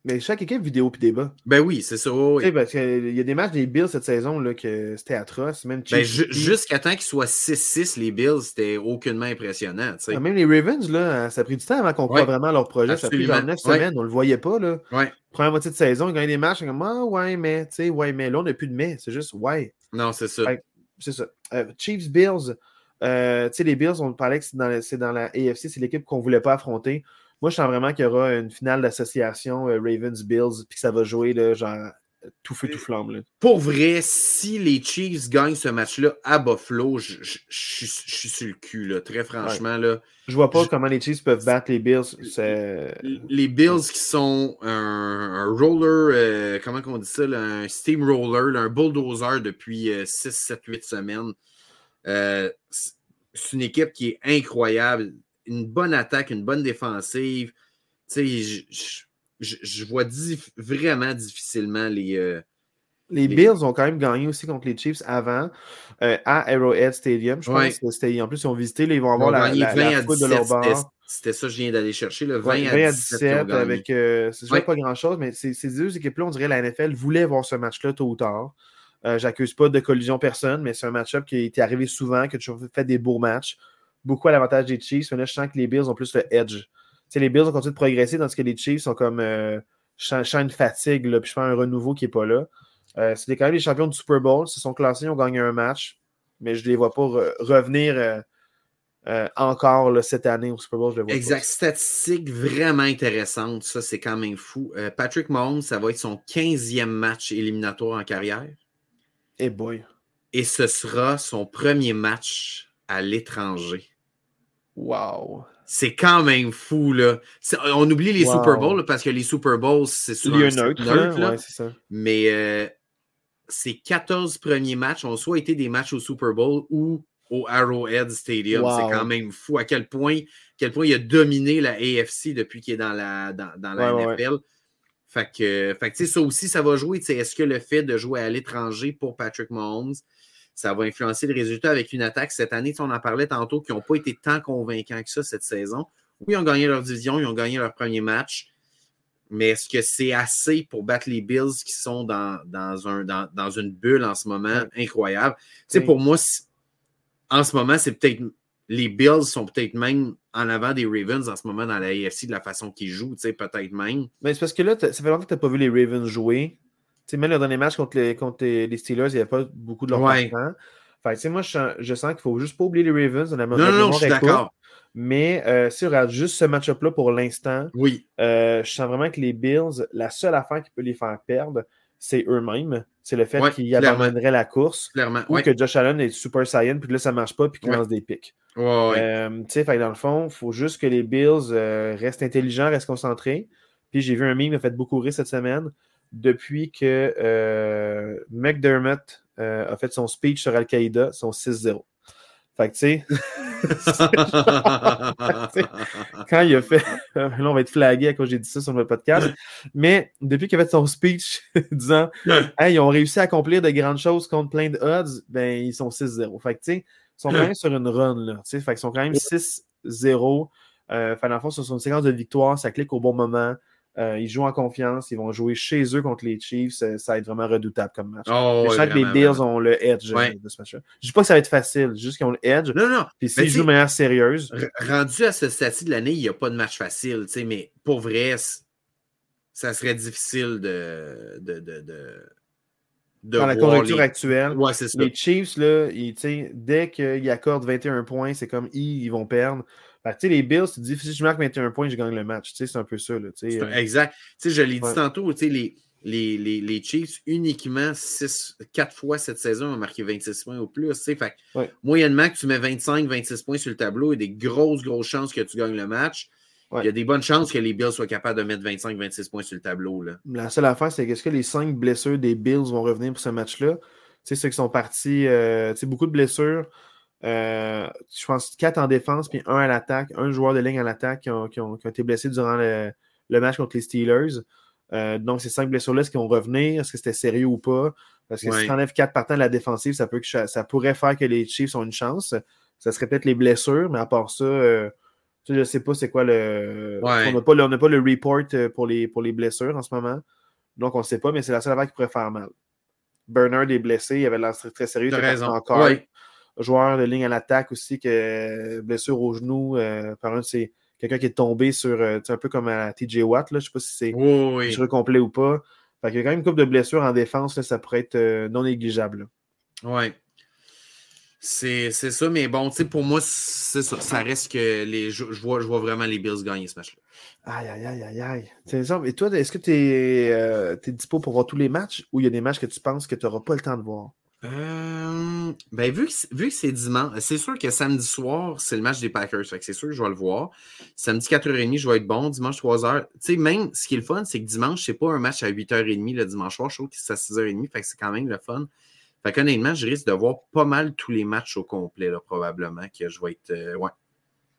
Mais chaque équipe vidéo puis débat. Ben oui, c'est ça. Oui. Parce qu'il y a des matchs des Bills cette saison là, que c'était atroce. Même ben, jusqu'à temps qu'ils soient 6-6, les Bills, c'était aucunement impressionnant. Ah, même les Ravens, là, ça a pris du temps avant qu'on croit vraiment leur projet. Absolument. Ça a pris genre 9 semaines, on ne le voyait pas. Là. Ouais. Première moitié de saison, ils gagnaient des matchs, comme Ah ouais, mais tu sais, ouais, mais là, on n'a plus de mais. C'est juste ouais. Non, c'est ça. c'est ça. Euh, Chiefs Bills. Euh, tu sais, les Bills, on parlait que c'est dans, dans, la AFC, c'est l'équipe qu'on ne voulait pas affronter. Moi, je sens vraiment qu'il y aura une finale d'association euh, Ravens-Bills, puis que ça va jouer là, genre tout feu, tout flamme. Pour vrai, si les Chiefs gagnent ce match-là à Buffalo, je, suis sur le cul, là, très franchement. Là, je vois pas comment les Chiefs peuvent battre les Bills. Les Bills qui sont un, roller, euh, comment on dit ça, un steamroller, un bulldozer depuis 6, 7, 8 semaines. Euh, c'est une équipe qui est incroyable une bonne attaque, une bonne défensive. Tu sais, je, vois vraiment difficilement les. Euh, les, Bills ont quand même gagné aussi contre les Chiefs avant euh, à Arrowhead Stadium. Je pense que c'était. En plus, ils ont visité, ils vont avoir la, la, de leur bar. C'était ça que je viens d'aller chercher, le 20, à 17. avec. Euh, c'est pas grand-chose, mais ces, deux équipes-là, on dirait la NFL voulait voir ce match-là tôt ou tard. J'accuse pas de collision personne, mais c'est un match-up qui était arrivé souvent, qui a toujours fait des beaux matchs beaucoup à l'avantage des Chiefs. Mais là, je sens que les Bills ont plus le edge. sais, les Bills ont continué de progresser, tandis que les Chiefs sont comme. Euh, je une fatigue, là, puis je fais un renouveau qui n'est pas là. Euh, C'était quand même les champions du Super Bowl. Ils se sont classés, ils ont gagné un match, mais je ne les vois pas revenir euh, euh, encore cette année au Super Bowl. Je les vois exact. Statistique vraiment intéressante. Ça, c'est quand même fou. Patrick Mahomes, ça va être son 15e match éliminatoire en carrière. Et eh boy. Et ce sera son premier match à l'étranger. Wow. C'est quand même fou, là. On oublie les Super Bowls parce que les Super Bowls, c'est souvent neutre, neutre là. ça. Mais euh, ces 14 premiers matchs ont soit été des matchs au Super Bowl ou au Arrowhead Stadium. C'est quand même fou à quel point, quel point il a dominé la AFC depuis qu'il est dans la, dans, dans la NFL. Fait que, fait que ça aussi, ça va jouer. Est-ce que le fait de jouer à l'étranger pour Patrick Mahomes, ça va influencer le résultat avec une attaque. Cette année, on en parlait tantôt, qui n'ont pas été tant convaincants que ça cette saison. Oui, ils ont gagné leur division, ils ont gagné leur premier match. Mais est-ce que c'est assez pour battre les Bills qui sont dans, dans, un, dans, une bulle en ce moment incroyable? Pour moi, en ce moment, c'est peut-être. Les Bills sont peut-être même en avant des Ravens en ce moment dans la AFC de la façon qu'ils jouent, peut-être même. Mais c'est parce que là, ça fait longtemps que tu n'as pas vu les Ravens jouer sais, même le dernier match contre les, contre les Steelers, il n'y avait pas beaucoup de leur ouais. Fait moi, je, sens qu'il ne faut juste pas oublier les Ravens. non, non, non, je suis d'accord. Mais euh, si on regarde juste ce match-up-là pour l'instant, oui. Euh, je sens vraiment que les Bills, la seule affaire qui peut les faire perdre, c'est eux-mêmes. C'est le fait qu'ils abandonneraient la course. Clairement. Ou que Josh Allen est super saiyan, puis que là, ça ne marche pas, puis qu'il lance des pics. Euh, dans le fond, il faut juste que les Bills restent intelligents, restent concentrés. Puis j'ai vu un meme qui m'a fait beaucoup rire cette semaine depuis que euh, McDermott euh, a fait son speech sur Al-Qaïda, son 6-0. Fait que, tu sais, quand il a fait, là, on va être flagué à cause j'ai dit ça sur le podcast, mais depuis qu'il a fait son speech disant, hey, ils ont réussi à accomplir de grandes choses contre plein de odds, ben, ils sont 6-0. Fait que, tu sais, ils sont quand même sur une run, là, tu sais, fait qu'ils sont quand même 6-0. Euh, fait, dans le fond, sur une séquence de victoire, ça clique au bon moment. Euh, ils jouent en confiance. Ils vont jouer chez eux contre les Chiefs. Ça, va être vraiment redoutable comme match. Oh, je sens que les Bills ont le edge euh, de ce match-là. Je ne dis pas que ça va être facile, juste qu'ils ont le edge. Non, non. Puis s'ils jouent de manière sérieuse. Rendu à ce stade de l'année, il n'y a pas de match facile. Mais pour vrai, ça serait difficile de. de, de, de dans la conjoncture actuelle, ouais, les Chiefs, là, ils, dès qu'ils accordent 21 points, c'est comme ils vont perdre les Bills, tu dis, si je marque 21 points, je gagne le match. C'est un peu ça. Là, exact. je l'ai dit tantôt, les, les, les, les Chiefs, uniquement 4 fois cette saison, ont marqué 26 points ou plus. Fait, Ouais. Moyennement, que tu mets 25-26 points sur le tableau, il y a des grosses, grosses chances que tu gagnes le match. Ouais. Il y a des bonnes chances que les Bills soient capables de mettre 25-26 points sur le tableau. Là. La seule affaire, c'est qu'est-ce que les cinq blessures des Bills vont revenir pour ce match-là? Tu sais, ceux qui sont partis, euh, tu sais, beaucoup de blessures. Euh, je pense quatre en défense, puis un à l'attaque, un joueur de ligne à l'attaque qui ont, qui qui ont été blessés durant le, le match contre les Steelers. Euh, donc, ces cinq blessures-là, est-ce qu'ils vont revenir? Est-ce que c'était sérieux ou pas? Parce que Ouais. si tu enlèves quatre partants de la défensive, ça, peut que ça, pourrait faire que les Chiefs ont une chance. Ça serait peut-être les blessures, mais à part ça, euh, tu sais, je sais pas c'est quoi le. Ouais. On n'a pas, pas le report euh, pour les, pour les blessures en ce moment. Donc, on ne sait pas, mais c'est la seule affaire qui pourrait faire mal. Bernard est blessé, il avait l'air très, sérieux. Il était raison. Encore. Ouais. Joueur de ligne à l'attaque aussi, que blessure au genou euh, par un de ses- quelqu'un qui est tombé sur, euh, un peu comme à TJ Watt, là, je ne sais pas si c'est Oui, oui. jeu complet ou pas. Fait qu'il y a quand même une couple de blessures en défense, là, ça pourrait être euh, non négligeable. Ouais. C'est c'est ça, mais bon, tu sais, pour moi, c'est ça. Ça reste que les, je, je vois, je vois vraiment les Bills gagner ce match-là. Aïe, aïe, aïe, aïe, aïe. C'est. Et toi, est-ce que tu es, dispo pour voir tous les matchs ou il y a des matchs que tu penses que tu n'auras pas le temps de voir? Euh, ben, vu que, vu que c'est dimanche, c'est sûr que samedi soir, c'est le match des Packers. Fait que c'est sûr que je vais le voir. Samedi 4h30, je vais être bon. Dimanche 3h. Tu sais, même ce qui est le fun, c'est que dimanche, c'est pas un match à 8h30 le dimanche soir. Je trouve que c'est à 6h30. Fait que c'est quand même le fun. Fait qu'honnêtement, je risque de voir pas mal tous les matchs au complet, là, probablement, que je vais être. euh, ouais.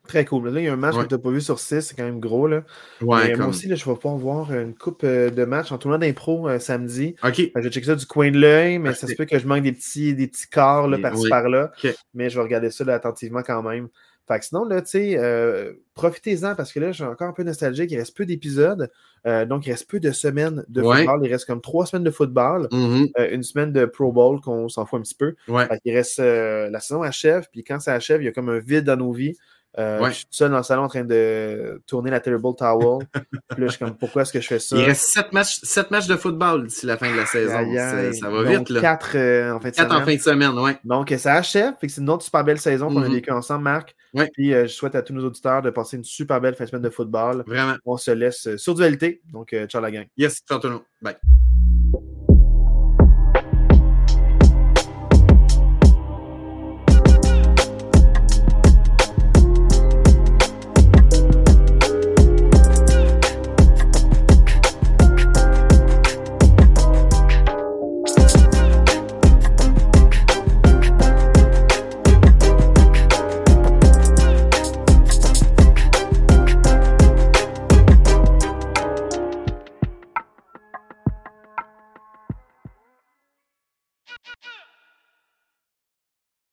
Très cool. Là, il y a un match Ouais. que tu n'as pas vu sur 6, c'est quand même gros. Là. Ouais, Mais comme- Moi aussi, là, je vais pouvoir voir une coupe euh, de matchs en tournoi d'impro euh, samedi. OK. Je vais checker ça du coin de l'œil, mais ça se peut que je manque des petits, des petits corps par-ci oui. par-là. Mais je vais regarder ça là, attentivement quand même. Fait que sinon, là, tu sais, euh, profitez-en parce que là, j'ai encore un peu nostalgique. Il reste peu d'épisodes. Euh, donc, il reste peu de semaines de Ouais. football. Il reste comme trois semaines de football. Mhm. euh, une semaine de Pro Bowl qu'on s'en fout un petit peu. Ouais. Fait qu'il reste la saison achève, puis quand ça achève, il y a comme un vide dans nos vies. Euh, Ouais. Je suis tout seul dans le salon en train de tourner la Terrible Towel. puis là, je suis comme, pourquoi est-ce que je fais ça? Il reste sept matchs, sept matchs de football d'ici la fin de la saison. Aïe, aïe. Ça, ça va Donc, vite, là. Quatre euh, en fin de Quatre semaine. en fin de semaine, ouais. Donc, ça achève. Fait que c'est une autre super belle saison qu'on a Mhm. vécue ensemble, Marc. Ouais. Puis euh, je souhaite à tous nos auditeurs de passer une super belle fin de semaine de football. Vraiment. On se laisse euh, sur dualité. Donc, ciao la gang. Yes, ciao tout le monde. Bye.